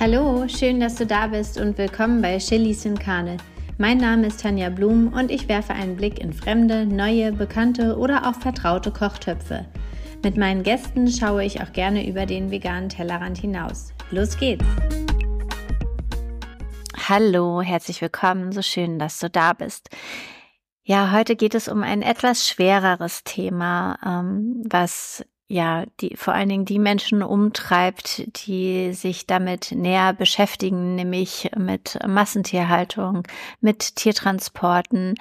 Hallo, schön, dass du da bist und willkommen bei Chilis in Karne. Mein Name ist Tanja Blum und ich werfe einen Blick in fremde, neue, bekannte oder auch vertraute Kochtöpfe. Mit meinen Gästen schaue ich auch gerne über den veganen Tellerrand hinaus. Los geht's! Hallo, herzlich willkommen, so schön, dass du da bist. Ja, heute geht es um ein etwas schwereres Thema, ähm, was ja, die, vor allen Dingen die Menschen umtreibt, die sich damit näher beschäftigen, nämlich mit Massentierhaltung, mit Tiertransporten,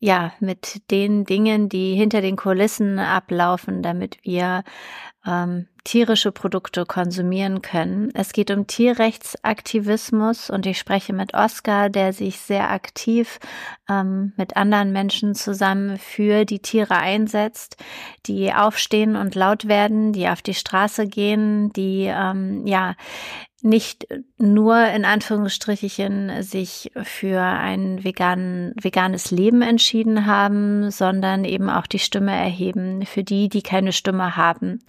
ja, mit den Dingen, die hinter den Kulissen ablaufen, damit wir ähm, tierische Produkte konsumieren können. Es geht um Tierrechtsaktivismus und ich spreche mit Oskar, der sich sehr aktiv ähm, mit anderen Menschen zusammen für die Tiere einsetzt, die aufstehen und laut werden, die auf die Straße gehen, die ähm, ja nicht nur in Anführungsstrichen sich für ein vegan, veganes Leben entschieden haben, sondern eben auch die Stimme erheben für die, die keine Stimme haben.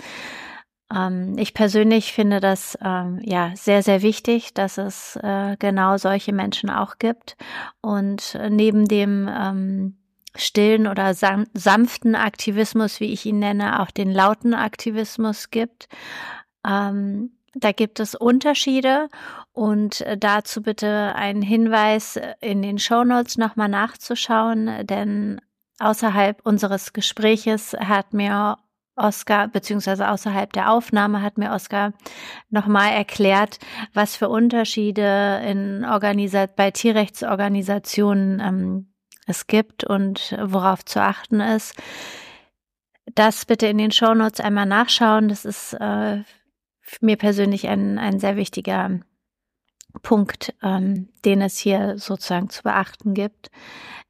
Ähm, ich persönlich finde das ähm, ja sehr, sehr wichtig, dass es äh, genau solche Menschen auch gibt. Und neben dem ähm, stillen oder sanften Aktivismus, wie ich ihn nenne, auch den lauten Aktivismus gibt. Ähm, da gibt es Unterschiede und dazu bitte einen Hinweis in den Shownotes nochmal nachzuschauen, denn außerhalb unseres Gespräches hat mir Oskar, beziehungsweise außerhalb der Aufnahme hat mir Oskar nochmal erklärt, was für Unterschiede in Organisa bei Tierrechtsorganisationen ähm, es gibt und worauf zu achten ist. Das bitte in den Shownotes einmal nachschauen. Das ist äh, mir persönlich ein, ein sehr wichtiger Punkt, ähm, den es hier sozusagen zu beachten gibt.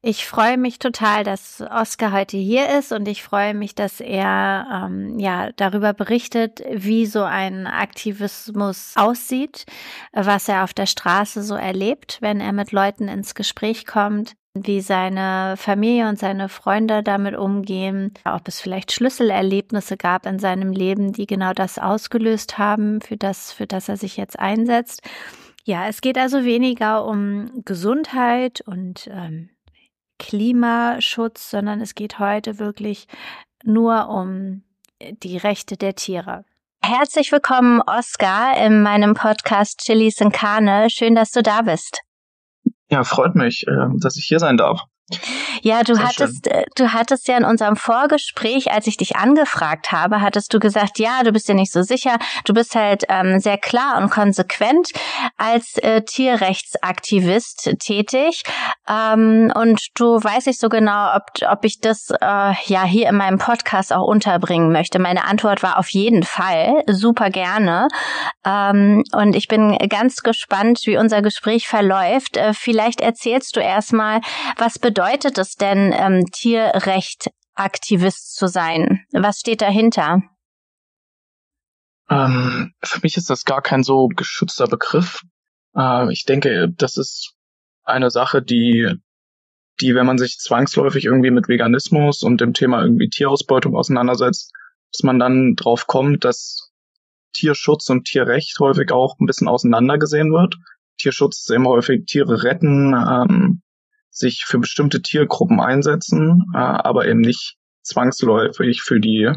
Ich freue mich total, dass Oskar heute hier ist und ich freue mich, dass er ähm, ja darüber berichtet, wie so ein Aktivismus aussieht, was er auf der Straße so erlebt, wenn er mit Leuten ins Gespräch kommt, wie seine Familie und seine Freunde damit umgehen, ob es vielleicht Schlüsselerlebnisse gab in seinem Leben, die genau das ausgelöst haben, für das, für das er sich jetzt einsetzt. Ja, es geht also weniger um Gesundheit und ähm, Klimaschutz, sondern es geht heute wirklich nur um die Rechte der Tiere. Herzlich willkommen, Oskar, in meinem Podcast Chilis in Karne. Schön, dass du da bist. Ja, freut mich, ähm, dass ich hier sein darf. Ja, du Sehr hattest, schön. Äh, du hattest ja in unserem Vorgespräch, als ich dich angefragt habe, hattest du gesagt, ja, du bist dir nicht so sicher. Du bist halt ähm, sehr klar und konsequent als äh, Tierrechtsaktivist tätig. Ähm, und du weißt nicht so genau, ob, ob ich das äh, ja hier in meinem Podcast auch unterbringen möchte. Meine Antwort war auf jeden Fall, super gerne. Ähm, und ich bin ganz gespannt, wie unser Gespräch verläuft. Äh, vielleicht erzählst du erstmal, was bedeutet bedeutet es denn, ähm, Tierrecht-Aktivist zu sein? Was steht dahinter? Ähm, für mich ist das gar kein so geschützter Begriff. Äh, ich denke, das ist eine Sache, die, die, wenn man sich zwangsläufig irgendwie mit Veganismus und dem Thema irgendwie Tierausbeutung auseinandersetzt, dass man dann drauf kommt, dass Tierschutz und Tierrecht häufig auch ein bisschen auseinandergesehen wird. Tierschutz ist eben häufig Tiere retten, ähm, sich für bestimmte Tiergruppen einsetzen, äh, aber eben nicht zwangsläufig für die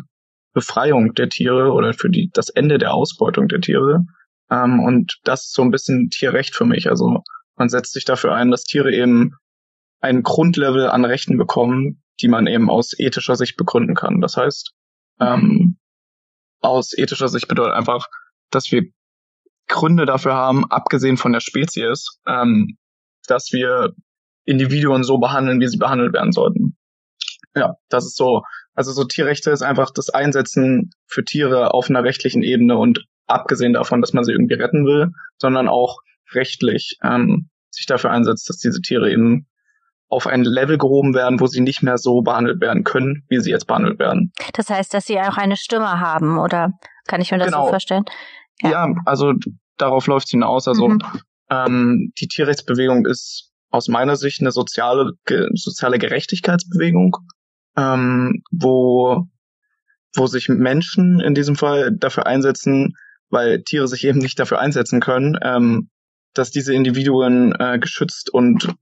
Befreiung der Tiere oder für die, das Ende der Ausbeutung der Tiere. Ähm, und das ist so ein bisschen Tierrecht für mich. Also man setzt sich dafür ein, dass Tiere eben ein Grundlevel an Rechten bekommen, die man eben aus ethischer Sicht begründen kann. Das heißt, ähm, aus ethischer Sicht bedeutet einfach, dass wir Gründe dafür haben, abgesehen von der Spezies, ähm, dass wir Individuen so behandeln, wie sie behandelt werden sollten. Ja, das ist so. Also so Tierrechte ist einfach das Einsetzen für Tiere auf einer rechtlichen Ebene und abgesehen davon, dass man sie irgendwie retten will, sondern auch rechtlich ähm, sich dafür einsetzt, dass diese Tiere eben auf ein Level gehoben werden, wo sie nicht mehr so behandelt werden können, wie sie jetzt behandelt werden. Das heißt, dass sie auch eine Stimme haben, oder kann ich mir das genau. so vorstellen? Ja. ja, also darauf läuft es hinaus. Also mhm. ähm, die Tierrechtsbewegung ist aus meiner Sicht eine soziale, ge, soziale Gerechtigkeitsbewegung, ähm, wo, wo sich Menschen in diesem Fall dafür einsetzen, weil Tiere sich eben nicht dafür einsetzen können, ähm, dass diese Individuen äh, geschützt und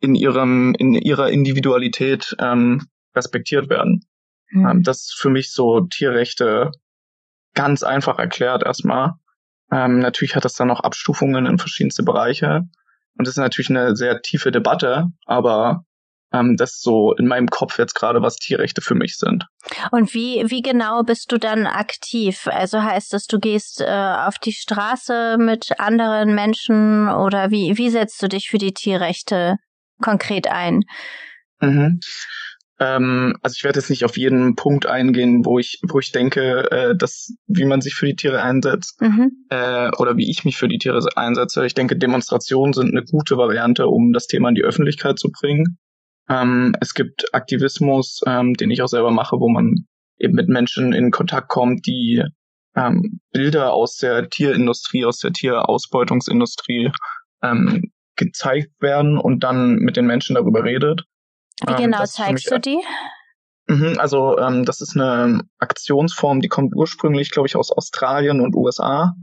in ihrem in ihrer Individualität ähm, respektiert werden. Mhm. Das ist für mich so Tierrechte ganz einfach erklärt erstmal. Ähm, natürlich hat das dann noch Abstufungen in verschiedenste Bereiche und das ist natürlich eine sehr tiefe Debatte, aber ähm, das so in meinem Kopf jetzt gerade, was Tierrechte für mich sind. Und wie, wie genau bist du dann aktiv? Also heißt das, du gehst äh, auf die Straße mit anderen Menschen oder wie, wie setzt du dich für die Tierrechte konkret ein? Mhm. Ähm, also ich werde jetzt nicht auf jeden Punkt eingehen, wo ich, wo ich denke, äh, dass wie man sich für die Tiere einsetzt mhm. äh, oder wie ich mich für die Tiere einsetze. Ich denke, Demonstrationen sind eine gute Variante, um das Thema in die Öffentlichkeit zu bringen. Ähm, es gibt Aktivismus, ähm, den ich auch selber mache, wo man eben mit Menschen in Kontakt kommt, die ähm, Bilder aus der Tierindustrie, aus der Tierausbeutungsindustrie ähm, gezeigt werden und dann mit den Menschen darüber redet. Wie ähm, genau zeigst du die? Mhm, also ähm, das ist eine Aktionsform, die kommt ursprünglich, glaube ich, aus Australien und USA.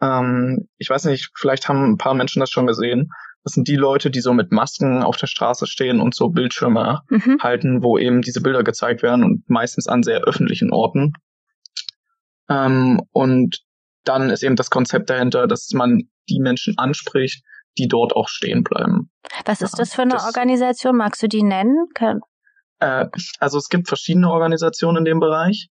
Ähm, ich weiß nicht, vielleicht haben ein paar Menschen das schon gesehen. Das sind die Leute, die so mit Masken auf der Straße stehen und so Bildschirme mhm. halten, wo eben diese Bilder gezeigt werden und meistens an sehr öffentlichen Orten. Ähm, und dann ist eben das Konzept dahinter, dass man die Menschen anspricht, die dort auch stehen bleiben. Was ist das für eine das, Organisation? Magst du die nennen? Äh, also es gibt verschiedene Organisationen in dem Bereich.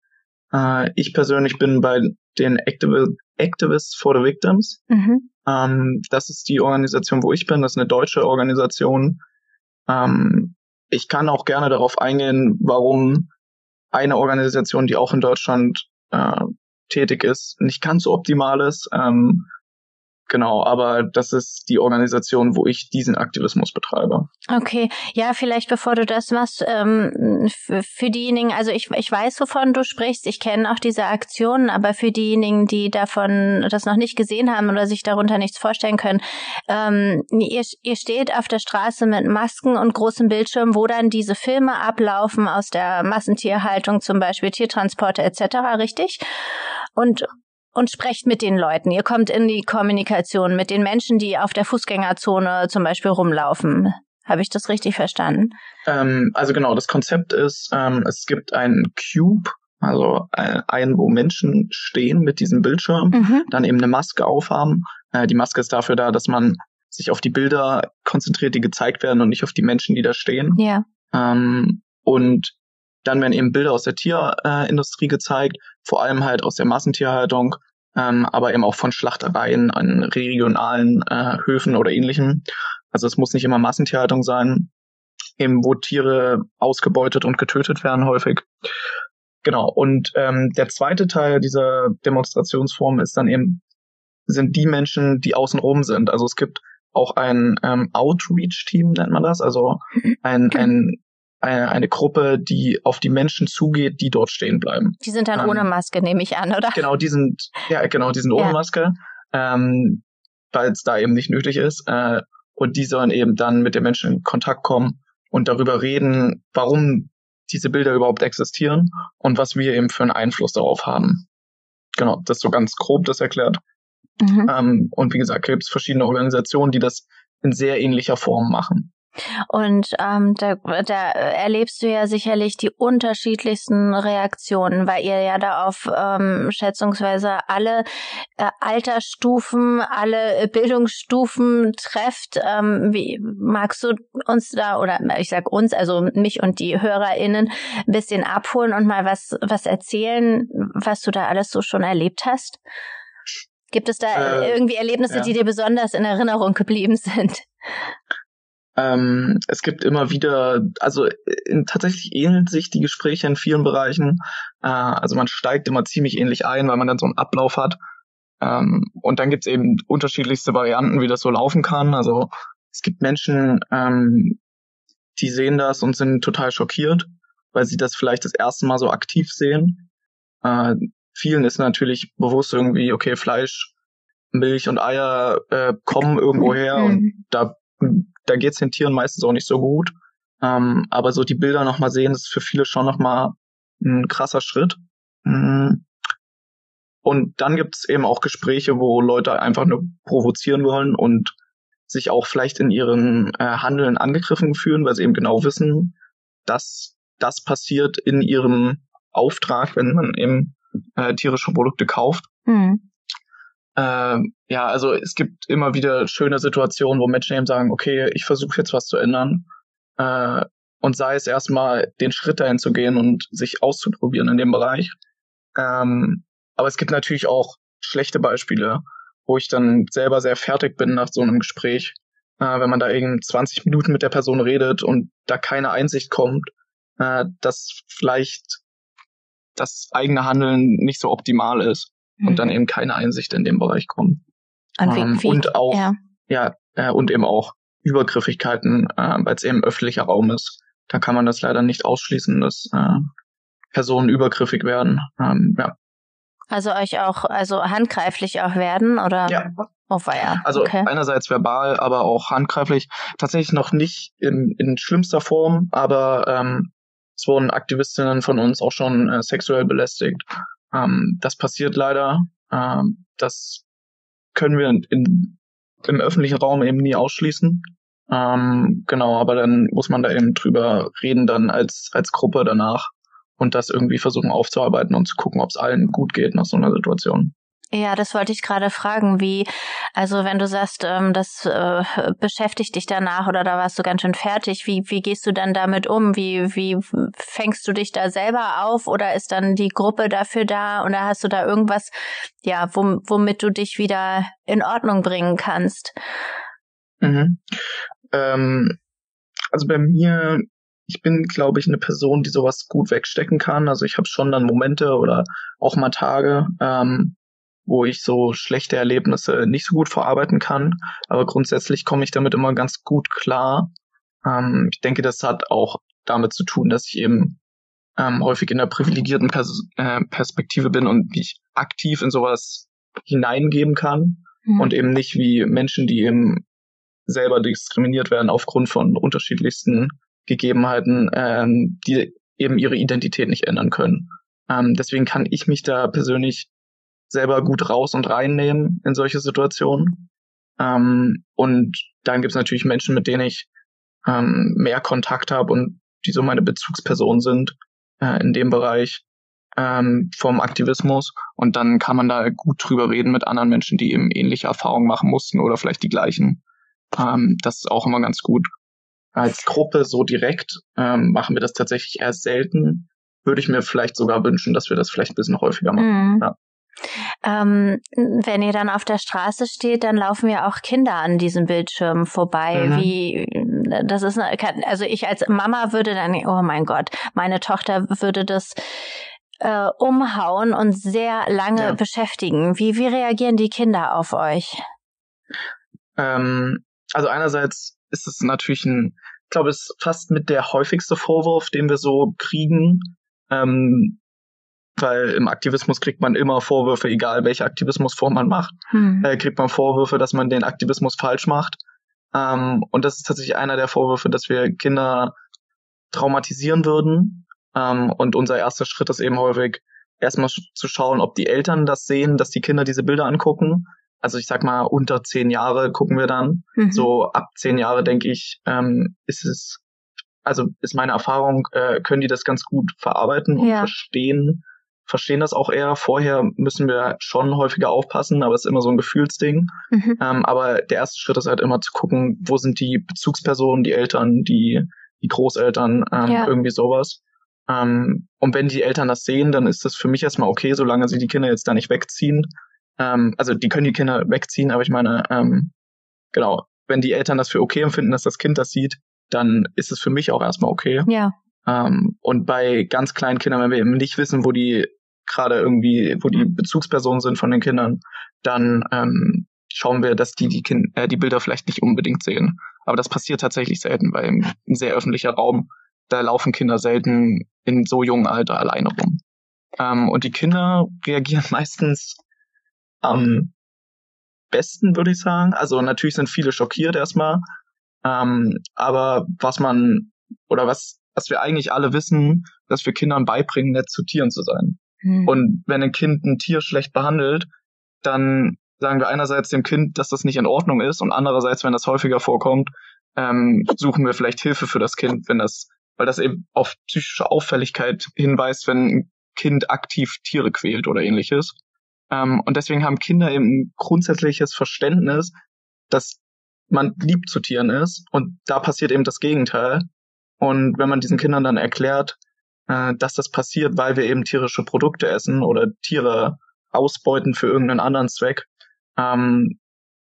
Äh, ich persönlich bin bei den Activ Activists for the Victims. Mhm. Ähm, das ist die Organisation, wo ich bin. Das ist eine deutsche Organisation. Ähm, ich kann auch gerne darauf eingehen, warum eine Organisation, die auch in Deutschland äh, tätig ist, nicht ganz so optimal ist. Ähm, Genau, aber das ist die Organisation, wo ich diesen Aktivismus betreibe. Okay, ja, vielleicht bevor du das machst, ähm, für, diejenigen, also ich, ich weiß, wovon du sprichst, ich kenne auch diese Aktionen, aber für diejenigen, die davon das noch nicht gesehen haben oder sich darunter nichts vorstellen können, ähm, ihr, ihr steht auf der Straße mit Masken und großem Bildschirm, wo dann diese Filme ablaufen aus der Massentierhaltung, zum Beispiel Tiertransporte etc., richtig? Und und sprecht mit den Leuten. Ihr kommt in die Kommunikation mit den Menschen, die auf der Fußgängerzone zum Beispiel rumlaufen. Habe ich das richtig verstanden? Ähm, also genau, das Konzept ist, ähm, es gibt einen Cube, also ein, wo Menschen stehen mit diesem Bildschirm, mhm. dann eben eine Maske aufhaben. Äh, die Maske ist dafür da, dass man sich auf die Bilder konzentriert, die gezeigt werden und nicht auf die Menschen, die da stehen. Ja. Ähm, und dann werden eben Bilder aus der Tierindustrie gezeigt, vor allem halt aus der Massentierhaltung, ähm, aber eben auch von Schlachtereien an regionalen äh, Höfen oder ähnlichem. Also es muss nicht immer Massentierhaltung sein, eben wo Tiere ausgebeutet und getötet werden häufig. Genau. Und ähm, der zweite Teil dieser Demonstrationsform ist dann eben sind die Menschen, die außenrum sind. Also es gibt auch ein ähm, Outreach-Team, nennt man das, also ein, ein eine, eine Gruppe, die auf die Menschen zugeht, die dort stehen bleiben. Die sind dann ähm, ohne Maske, nehme ich an, oder? Genau, die sind, ja, genau, die sind ohne ja. Maske, ähm, weil es da eben nicht nötig ist. Äh, und die sollen eben dann mit den Menschen in Kontakt kommen und darüber reden, warum diese Bilder überhaupt existieren und was wir eben für einen Einfluss darauf haben. Genau, das ist so ganz grob das erklärt. Mhm. Ähm, und wie gesagt, gibt es verschiedene Organisationen, die das in sehr ähnlicher Form machen. Und ähm, da, da erlebst du ja sicherlich die unterschiedlichsten Reaktionen, weil ihr ja da auf ähm, schätzungsweise alle äh, Altersstufen, alle Bildungsstufen trefft. Ähm, wie magst du uns da oder ich sag uns, also mich und die HörerInnen, ein bisschen abholen und mal was was erzählen, was du da alles so schon erlebt hast? Gibt es da äh, irgendwie Erlebnisse, ja. die dir besonders in Erinnerung geblieben sind? Ähm, es gibt immer wieder, also in, tatsächlich ähneln sich die Gespräche in vielen Bereichen. Äh, also man steigt immer ziemlich ähnlich ein, weil man dann so einen Ablauf hat. Ähm, und dann gibt's eben unterschiedlichste Varianten, wie das so laufen kann. Also es gibt Menschen, ähm, die sehen das und sind total schockiert, weil sie das vielleicht das erste Mal so aktiv sehen. Äh, vielen ist natürlich bewusst irgendwie, okay, Fleisch, Milch und Eier äh, kommen irgendwo her und mhm. da da geht's den Tieren meistens auch nicht so gut. Ähm, aber so die Bilder nochmal sehen, ist für viele schon nochmal ein krasser Schritt. Mhm. und dann gibt's eben auch Gespräche, wo Leute einfach nur provozieren wollen und sich auch vielleicht in ihren äh, Handeln angegriffen fühlen, weil sie eben genau wissen, dass das passiert in ihrem Auftrag, wenn man eben äh, tierische Produkte kauft. Mhm. Äh, ja, also es gibt immer wieder schöne Situationen, wo Menschen eben sagen, okay, ich versuche jetzt was zu ändern. Äh, und sei es erstmal den Schritt dahin zu gehen und sich auszuprobieren in dem Bereich. Ähm, aber es gibt natürlich auch schlechte Beispiele, wo ich dann selber sehr fertig bin nach so einem Gespräch, äh, wenn man da eben 20 Minuten mit der Person redet und da keine Einsicht kommt, äh, dass vielleicht das eigene Handeln nicht so optimal ist mhm. und dann eben keine Einsicht in dem Bereich. Und, wie, ähm, und auch, ja, ja äh, und eben auch Übergriffigkeiten, äh, weil es eben öffentlicher Raum ist. Da kann man das leider nicht ausschließen, dass äh, Personen übergriffig werden. Ähm, ja. Also euch auch, also handgreiflich auch werden oder? Ja. Oh, ja. Also okay. einerseits verbal, aber auch handgreiflich. Tatsächlich noch nicht in, in schlimmster Form, aber ähm, es wurden Aktivistinnen von uns auch schon äh, sexuell belästigt. Ähm, das passiert leider. Ähm, das können wir in, im öffentlichen Raum eben nie ausschließen. Ähm, genau, aber dann muss man da eben drüber reden dann als, als Gruppe danach und das irgendwie versuchen aufzuarbeiten und zu gucken, ob es allen gut geht nach so einer Situation. Ja, das wollte ich gerade fragen, wie, also wenn du sagst, ähm, das äh, beschäftigt dich danach oder da warst du ganz schön fertig, wie, wie gehst du dann damit um? Wie, wie fängst du dich da selber auf oder ist dann die Gruppe dafür da oder hast du da irgendwas, ja, womit du dich wieder in Ordnung bringen kannst? Mhm. Ähm, also bei mir ich bin, glaube ich, eine Person, die sowas gut wegstecken kann. Also ich habe schon dann Momente oder auch mal Tage, ähm, wo ich so schlechte Erlebnisse nicht so gut verarbeiten kann. Aber grundsätzlich komme ich damit immer ganz gut klar. Ähm, ich denke, das hat auch damit zu tun, dass ich eben ähm, häufig in der privilegierten Pers äh, Perspektive bin und mich aktiv in sowas hineingeben kann mhm. und eben nicht wie Menschen, die eben selber diskriminiert werden aufgrund von unterschiedlichsten Gegebenheiten, ähm, die eben ihre Identität nicht ändern können. Ähm, deswegen kann ich mich da persönlich selber gut raus und reinnehmen in solche Situationen. Ähm, und dann gibt es natürlich Menschen, mit denen ich ähm, mehr Kontakt habe und die so meine Bezugspersonen sind äh, in dem Bereich ähm, vom Aktivismus. Und dann kann man da gut drüber reden mit anderen Menschen, die eben ähnliche Erfahrungen machen mussten oder vielleicht die gleichen. Ähm, das ist auch immer ganz gut als Gruppe so direkt ähm, machen wir das tatsächlich erst selten. Würde ich mir vielleicht sogar wünschen, dass wir das vielleicht ein bisschen häufiger machen. Mhm. Ja. Ähm, wenn ihr dann auf der Straße steht, dann laufen ja auch Kinder an diesem Bildschirm vorbei. Mhm. Wie das ist also ich als Mama würde dann oh mein Gott, meine Tochter würde das äh, umhauen und sehr lange ja. beschäftigen. Wie wie reagieren die Kinder auf euch? Ähm, also einerseits ist es natürlich ein, ich glaube, es ist fast mit der häufigste Vorwurf, den wir so kriegen. Ähm, weil im Aktivismus kriegt man immer Vorwürfe, egal welche Aktivismusform man macht, hm. äh, kriegt man Vorwürfe, dass man den Aktivismus falsch macht. Ähm, und das ist tatsächlich einer der Vorwürfe, dass wir Kinder traumatisieren würden. Ähm, und unser erster Schritt ist eben häufig, erstmal zu schauen, ob die Eltern das sehen, dass die Kinder diese Bilder angucken also ich sag mal, unter zehn Jahre gucken wir dann. Mhm. So ab zehn Jahre, denke ich, ähm, ist es, also ist meine Erfahrung, äh, können die das ganz gut verarbeiten und ja. verstehen, verstehen das auch eher. Vorher müssen wir schon häufiger aufpassen, aber es ist immer so ein Gefühlsding. Mhm. Ähm, aber der erste Schritt ist halt immer zu gucken, wo sind die Bezugspersonen, die Eltern, die, die Großeltern, ähm, ja. irgendwie sowas. Ähm, und wenn die Eltern das sehen, dann ist das für mich erstmal okay, solange sie die Kinder jetzt da nicht wegziehen. Ähm, also die können die Kinder wegziehen, aber ich meine, ähm, genau, wenn die Eltern das für okay empfinden, dass das Kind das sieht, dann ist es für mich auch erstmal okay. Ja. Ähm, und bei ganz kleinen Kindern, wenn wir eben nicht wissen, wo die gerade irgendwie, wo die Bezugspersonen sind von den Kindern, dann ähm, schauen wir, dass die die, kind äh, die Bilder vielleicht nicht unbedingt sehen. Aber das passiert tatsächlich selten, weil im, ein sehr öffentlicher Raum, da laufen Kinder selten in so jungen Alter alleine rum. Ähm, und die Kinder reagieren meistens am besten, würde ich sagen. Also natürlich sind viele schockiert erstmal. Ähm, aber was man oder was, was wir eigentlich alle wissen, dass wir Kindern beibringen, nett zu Tieren zu sein. Hm. Und wenn ein Kind ein Tier schlecht behandelt, dann sagen wir einerseits dem Kind, dass das nicht in Ordnung ist und andererseits, wenn das häufiger vorkommt, ähm, suchen wir vielleicht Hilfe für das Kind, wenn das, weil das eben auf psychische Auffälligkeit hinweist, wenn ein Kind aktiv Tiere quält oder ähnliches. Ähm, und deswegen haben Kinder eben ein grundsätzliches Verständnis, dass man lieb zu Tieren ist und da passiert eben das Gegenteil. Und wenn man diesen Kindern dann erklärt, äh, dass das passiert, weil wir eben tierische Produkte essen oder Tiere ausbeuten für irgendeinen anderen Zweck, ähm,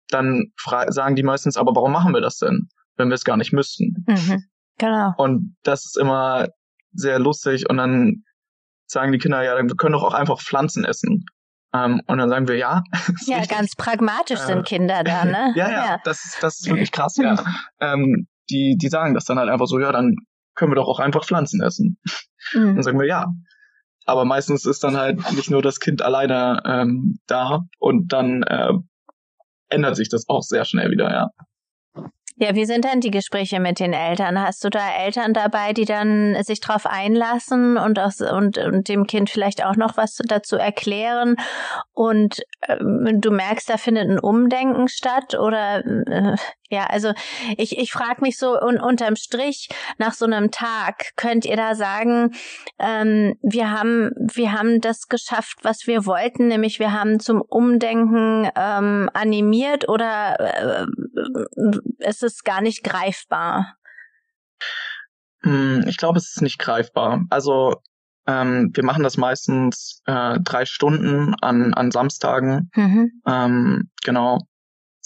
dann sagen die meistens, aber warum machen wir das denn, wenn wir es gar nicht müssten? Mhm, genau. Und das ist immer sehr lustig und dann sagen die Kinder, ja, wir können doch auch einfach Pflanzen essen. Ähm, und dann sagen wir, ja. Ja, richtig. ganz pragmatisch sind äh, Kinder da, ne? ja, ja, ja, Das, das ist wirklich krass, ja. ähm, die, die sagen das dann halt einfach so, ja, dann können wir doch auch einfach Pflanzen essen. Mhm. Dann sagen wir, ja. Aber meistens ist dann halt nicht nur das Kind alleine ähm, da und dann äh, ändert sich das auch sehr schnell wieder, ja. Ja, wie sind denn die Gespräche mit den Eltern? Hast du da Eltern dabei, die dann sich drauf einlassen und, aus, und, und dem Kind vielleicht auch noch was dazu erklären? Und ähm, du merkst, da findet ein Umdenken statt? Oder äh, ja, also ich, ich frage mich so un, unterm Strich nach so einem Tag, könnt ihr da sagen, ähm, wir haben wir haben das geschafft, was wir wollten, nämlich wir haben zum Umdenken ähm, animiert oder äh, ist es gar nicht greifbar? Hm, ich glaube, es ist nicht greifbar. Also ähm, wir machen das meistens äh, drei Stunden an, an Samstagen. Mhm. Ähm, genau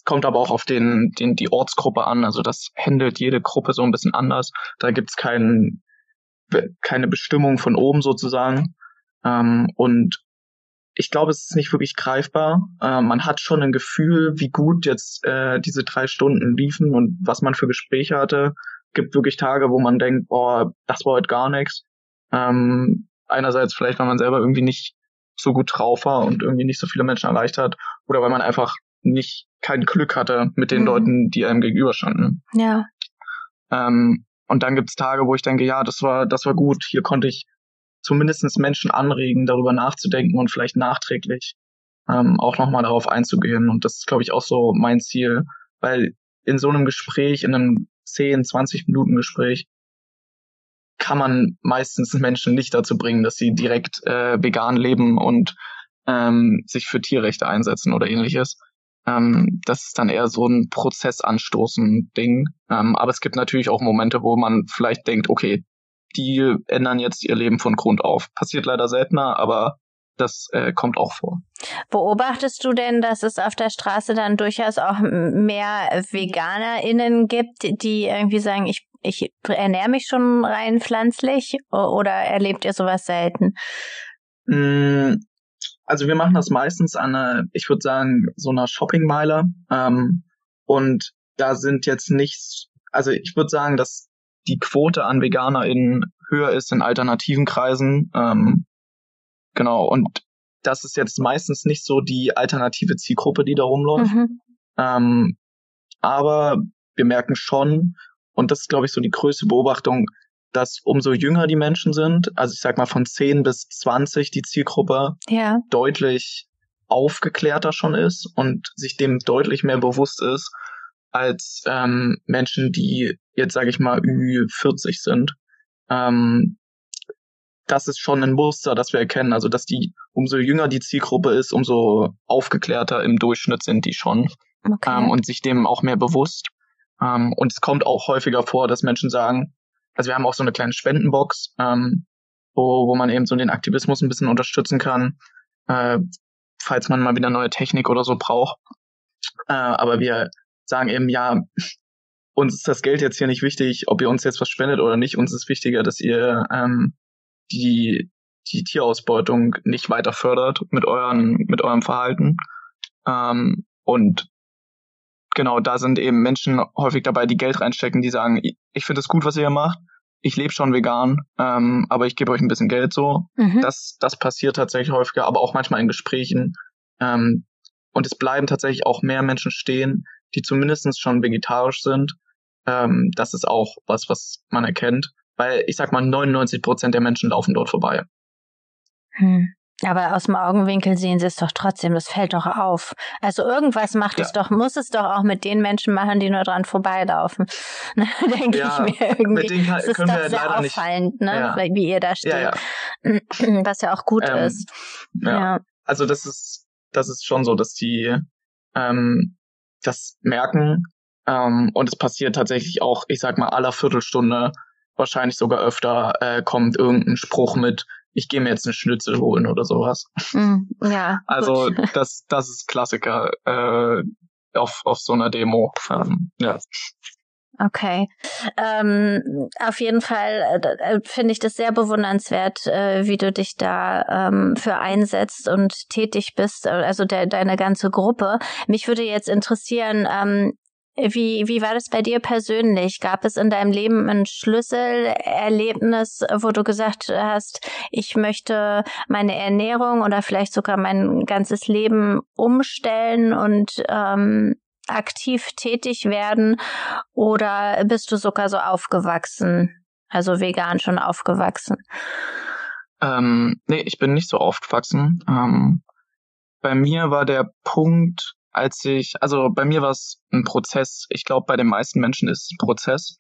kommt aber auch auf den, den, die Ortsgruppe an. Also das handelt jede Gruppe so ein bisschen anders. Da gibt's kein, keine Bestimmung von oben sozusagen. Ähm, und ich glaube, es ist nicht wirklich greifbar. Äh, man hat schon ein Gefühl, wie gut jetzt äh, diese drei Stunden liefen und was man für Gespräche hatte. Gibt wirklich Tage, wo man denkt, boah, das war heute gar nichts. Ähm, einerseits vielleicht, weil man selber irgendwie nicht so gut drauf war und irgendwie nicht so viele Menschen erreicht hat, oder weil man einfach nicht kein Glück hatte mit den mhm. Leuten, die einem gegenüberstanden. Ja. Ähm, und dann gibt's Tage, wo ich denke, ja, das war, das war gut. Hier konnte ich zumindestens Menschen anregen, darüber nachzudenken und vielleicht nachträglich ähm, auch nochmal darauf einzugehen. Und das ist, glaube ich, auch so mein Ziel, weil in so einem Gespräch, in einem 10, 20 Minuten Gespräch, kann man meistens Menschen nicht dazu bringen, dass sie direkt äh, vegan leben und ähm, sich für Tierrechte einsetzen oder ähnliches. Ähm, das ist dann eher so ein prozessanstoßen Ding. Ähm, aber es gibt natürlich auch Momente, wo man vielleicht denkt, okay, die ändern jetzt ihr Leben von Grund auf. Passiert leider seltener, aber das äh, kommt auch vor. Beobachtest du denn, dass es auf der Straße dann durchaus auch mehr VeganerInnen gibt, die irgendwie sagen, ich, ich ernähre mich schon rein pflanzlich oder erlebt ihr sowas selten? Also wir machen das meistens an einer, ich würde sagen, so einer Shoppingmeile. Ähm, und da sind jetzt nicht, also ich würde sagen, dass die Quote an VeganerInnen höher ist in alternativen Kreisen. Ähm, genau, und das ist jetzt meistens nicht so die alternative Zielgruppe, die da rumläuft. Mhm. Ähm, aber wir merken schon, und das ist, glaube ich, so die größte Beobachtung, dass umso jünger die Menschen sind, also ich sag mal von 10 bis 20 die Zielgruppe ja. deutlich aufgeklärter schon ist und sich dem deutlich mehr bewusst ist als ähm, Menschen, die jetzt sage ich mal Ü40 sind. Ähm, das ist schon ein Muster, das wir erkennen. Also dass die umso jünger die Zielgruppe ist, umso aufgeklärter im Durchschnitt sind die schon okay. ähm, und sich dem auch mehr bewusst. Ähm, und es kommt auch häufiger vor, dass Menschen sagen, also wir haben auch so eine kleine Spendenbox, ähm, wo, wo man eben so den Aktivismus ein bisschen unterstützen kann, äh, falls man mal wieder neue Technik oder so braucht. Äh, aber wir sagen eben, ja, uns ist das Geld jetzt hier nicht wichtig, ob ihr uns jetzt was spendet oder nicht. Uns ist wichtiger, dass ihr ähm, die, die Tierausbeutung nicht weiter fördert mit euren, mit eurem Verhalten. Ähm, und genau, da sind eben Menschen häufig dabei, die Geld reinstecken, die sagen, ich finde es gut, was ihr hier macht. Ich lebe schon vegan, ähm, aber ich gebe euch ein bisschen Geld so. Mhm. Das, das passiert tatsächlich häufiger, aber auch manchmal in Gesprächen. Ähm, und es bleiben tatsächlich auch mehr Menschen stehen, die zumindest schon vegetarisch sind. Ähm, das ist auch was, was man erkennt. Weil ich sag mal, 99 Prozent der Menschen laufen dort vorbei. Hm. Aber aus dem Augenwinkel sehen sie es doch trotzdem, das fällt doch auf. Also irgendwas macht ja. es doch, muss es doch auch mit den Menschen machen, die nur dran vorbeilaufen. Denke ja, ich mir irgendwie. Mit denen kann, es ist doch sehr auffallend, nicht. ne? Ja. wie ihr da steht. Was ja auch gut ähm, ist. Ja. Also das ist, das ist schon so, dass die ähm, das merken. Ähm, und es passiert tatsächlich auch, ich sag mal, aller Viertelstunde, wahrscheinlich sogar öfter, äh, kommt irgendein Spruch mit, ich gehe mir jetzt eine Schnitzel holen oder sowas. Mm, ja. Also gut. das, das ist Klassiker äh, auf, auf so einer Demo. Ähm, ja. Okay. Ähm, auf jeden Fall äh, äh, finde ich das sehr bewundernswert, äh, wie du dich da ähm, für einsetzt und tätig bist, also de deine ganze Gruppe. Mich würde jetzt interessieren, ähm, wie, wie war das bei dir persönlich? Gab es in deinem Leben ein Schlüsselerlebnis, wo du gesagt hast, ich möchte meine Ernährung oder vielleicht sogar mein ganzes Leben umstellen und ähm, aktiv tätig werden? Oder bist du sogar so aufgewachsen, also vegan schon aufgewachsen? Ähm, nee, ich bin nicht so aufgewachsen. Ähm, bei mir war der Punkt, als ich, also bei mir war es ein Prozess. Ich glaube, bei den meisten Menschen ist es ein Prozess.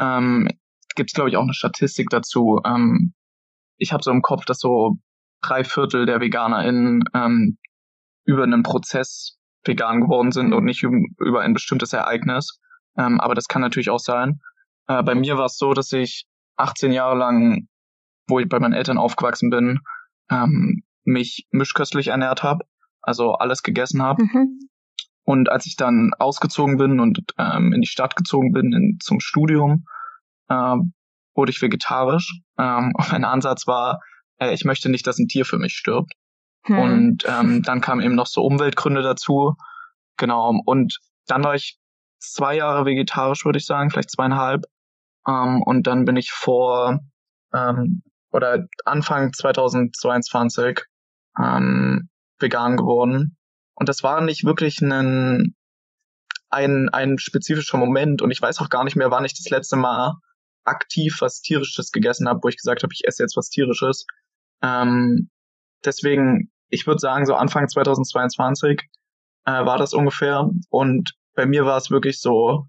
Ähm, Gibt es, glaube ich, auch eine Statistik dazu. Ähm, ich habe so im Kopf, dass so drei Viertel der VeganerInnen ähm, über einen Prozess vegan geworden sind und nicht über ein bestimmtes Ereignis. Ähm, aber das kann natürlich auch sein. Äh, bei mir war es so, dass ich 18 Jahre lang, wo ich bei meinen Eltern aufgewachsen bin, ähm, mich mischköstlich ernährt habe, also alles gegessen habe. Mhm. Und als ich dann ausgezogen bin und ähm, in die Stadt gezogen bin in, zum Studium, äh, wurde ich vegetarisch. Ähm, und mein Ansatz war, äh, ich möchte nicht, dass ein Tier für mich stirbt. Hm. Und ähm, dann kamen eben noch so Umweltgründe dazu. Genau. Und dann war ich zwei Jahre vegetarisch, würde ich sagen, vielleicht zweieinhalb. Ähm, und dann bin ich vor ähm, oder Anfang 2022 ähm, vegan geworden. Und das war nicht wirklich ein, ein, ein spezifischer Moment. Und ich weiß auch gar nicht mehr, wann ich das letzte Mal aktiv was Tierisches gegessen habe, wo ich gesagt habe, ich esse jetzt was Tierisches. Ähm, deswegen, ich würde sagen, so Anfang 2022 äh, war das ungefähr. Und bei mir war es wirklich so,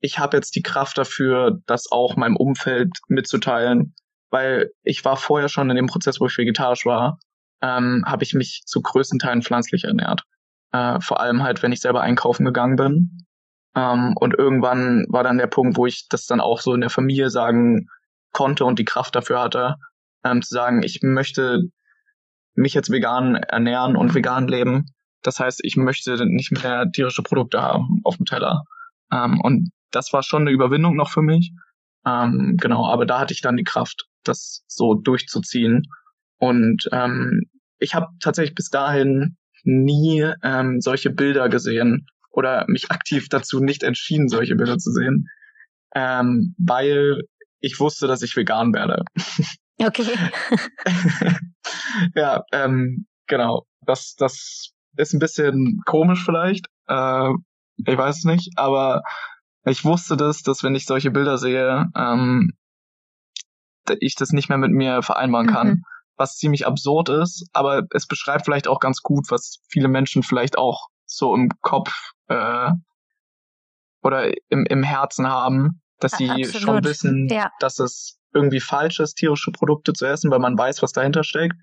ich habe jetzt die Kraft dafür, das auch meinem Umfeld mitzuteilen, weil ich war vorher schon in dem Prozess, wo ich vegetarisch war ähm, habe ich mich zu größten Teilen pflanzlich ernährt. Äh, vor allem halt, wenn ich selber einkaufen gegangen bin. Ähm, und irgendwann war dann der Punkt, wo ich das dann auch so in der Familie sagen konnte und die Kraft dafür hatte, ähm, zu sagen, ich möchte mich jetzt vegan ernähren und vegan leben. Das heißt, ich möchte nicht mehr tierische Produkte haben auf dem Teller. Ähm, und das war schon eine Überwindung noch für mich. Ähm, genau, aber da hatte ich dann die Kraft, das so durchzuziehen. Und ähm, ich habe tatsächlich bis dahin nie ähm, solche Bilder gesehen oder mich aktiv dazu nicht entschieden, solche Bilder zu sehen, ähm, weil ich wusste, dass ich vegan werde. Okay. ja, ähm, genau. Das, das ist ein bisschen komisch vielleicht. Äh, ich weiß es nicht, aber ich wusste das, dass wenn ich solche Bilder sehe, ähm, ich das nicht mehr mit mir vereinbaren kann. Mhm was ziemlich absurd ist, aber es beschreibt vielleicht auch ganz gut, was viele Menschen vielleicht auch so im Kopf äh, oder im, im Herzen haben, dass sie Absolut. schon wissen, ja. dass es irgendwie falsch ist, tierische Produkte zu essen, weil man weiß, was dahinter steckt,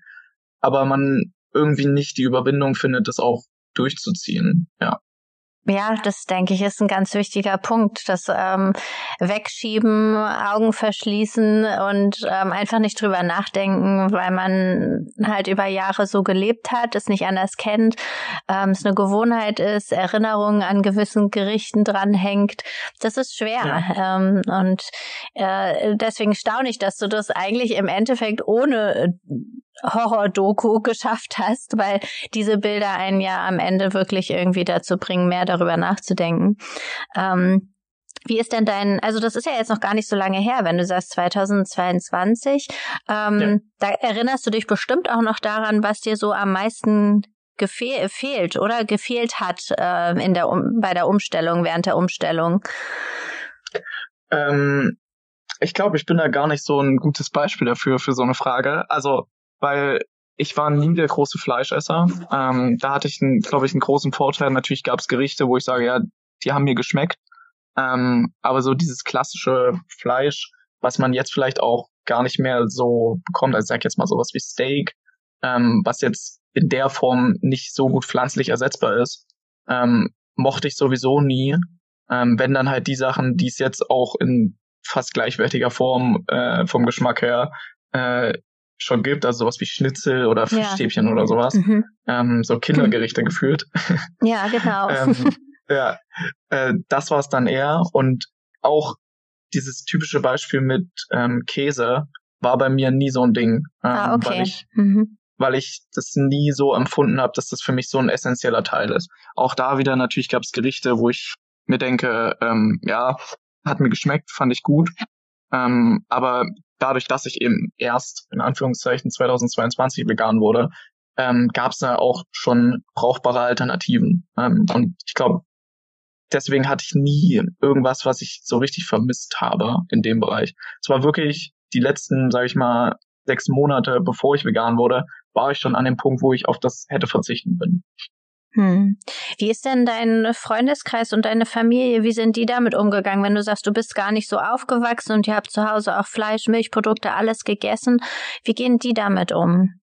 aber man irgendwie nicht die Überwindung findet, das auch durchzuziehen. Ja. Ja, das denke ich ist ein ganz wichtiger Punkt. Das ähm, Wegschieben, Augen verschließen und ähm, einfach nicht drüber nachdenken, weil man halt über Jahre so gelebt hat, es nicht anders kennt, ähm, es eine Gewohnheit ist, Erinnerungen an gewissen Gerichten dranhängt. Das ist schwer. Ja. Ähm, und äh, deswegen staune ich, dass du das eigentlich im Endeffekt ohne Horror-Doku geschafft hast, weil diese Bilder einen ja am Ende wirklich irgendwie dazu bringen, mehr darüber nachzudenken. Ähm, wie ist denn dein, also das ist ja jetzt noch gar nicht so lange her, wenn du sagst 2022. Ähm, ja. Da erinnerst du dich bestimmt auch noch daran, was dir so am meisten gefehl, fehlt oder gefehlt hat äh, in der um, bei der Umstellung, während der Umstellung. Ähm, ich glaube, ich bin da gar nicht so ein gutes Beispiel dafür, für so eine Frage. Also weil ich war nie der große Fleischesser. Ähm, da hatte ich, glaube ich, einen großen Vorteil. Natürlich gab es Gerichte, wo ich sage, ja, die haben mir geschmeckt. Ähm, aber so dieses klassische Fleisch, was man jetzt vielleicht auch gar nicht mehr so bekommt, also ich sag jetzt mal sowas wie Steak, ähm, was jetzt in der Form nicht so gut pflanzlich ersetzbar ist, ähm, mochte ich sowieso nie. Ähm, wenn dann halt die Sachen, die es jetzt auch in fast gleichwertiger Form äh, vom Geschmack her äh, schon gibt, also sowas wie Schnitzel oder Fischstäbchen ja. oder sowas, mhm. ähm, so Kindergerichte gefühlt. Ja, genau. ähm, ja, äh, das war es dann eher und auch dieses typische Beispiel mit ähm, Käse war bei mir nie so ein Ding, ähm, ah, okay. weil ich mhm. weil ich das nie so empfunden habe, dass das für mich so ein essentieller Teil ist. Auch da wieder natürlich gab es Gerichte, wo ich mir denke, ähm, ja, hat mir geschmeckt, fand ich gut. Ähm, aber dadurch, dass ich eben erst in Anführungszeichen 2022 vegan wurde, ähm, gab es da auch schon brauchbare Alternativen. Ähm, und ich glaube, deswegen hatte ich nie irgendwas, was ich so richtig vermisst habe in dem Bereich. Es war wirklich die letzten, sage ich mal, sechs Monate, bevor ich vegan wurde, war ich schon an dem Punkt, wo ich auf das hätte verzichten können. Hm. Wie ist denn dein Freundeskreis und deine Familie? Wie sind die damit umgegangen, wenn du sagst, du bist gar nicht so aufgewachsen und ihr habt zu Hause auch Fleisch, Milchprodukte, alles gegessen? Wie gehen die damit um?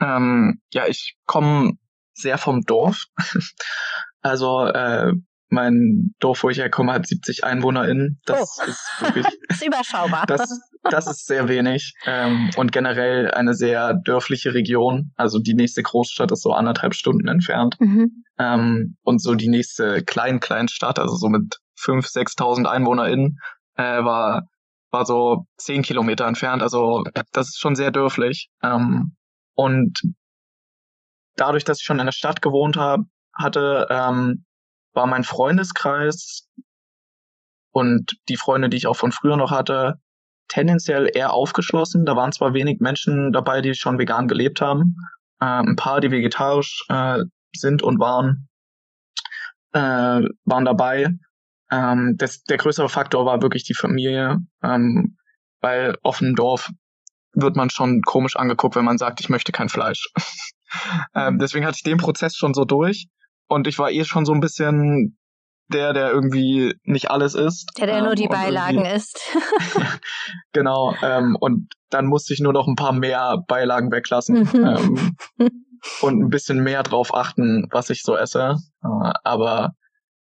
Ähm, ja, ich komme sehr vom Dorf. also äh, mein Dorf, wo ich herkomme, hat 70 EinwohnerInnen. Das oh. ist wirklich. ist überschaubar. Das, das ist sehr wenig. Ähm, und generell eine sehr dörfliche Region. Also die nächste Großstadt ist so anderthalb Stunden entfernt. Mhm. Ähm, und so die nächste klein klein Stadt, also so mit 5.000, 6.000 EinwohnerInnen, äh, war, war so zehn Kilometer entfernt. Also das ist schon sehr dörflich. Ähm, und dadurch, dass ich schon in der Stadt gewohnt habe, hatte, ähm, war mein Freundeskreis und die Freunde, die ich auch von früher noch hatte, tendenziell eher aufgeschlossen. Da waren zwar wenig Menschen dabei, die schon vegan gelebt haben, äh, ein paar, die vegetarisch äh, sind und waren, äh, waren dabei. Ähm, das, der größere Faktor war wirklich die Familie, ähm, weil auf dem Dorf wird man schon komisch angeguckt, wenn man sagt, ich möchte kein Fleisch. ähm, deswegen hatte ich den Prozess schon so durch und ich war eh schon so ein bisschen der, der irgendwie nicht alles ist. Der, der ähm, nur die Beilagen isst. genau. Ähm, und dann musste ich nur noch ein paar mehr Beilagen weglassen. Mhm. ähm, und ein bisschen mehr drauf achten, was ich so esse. Äh, aber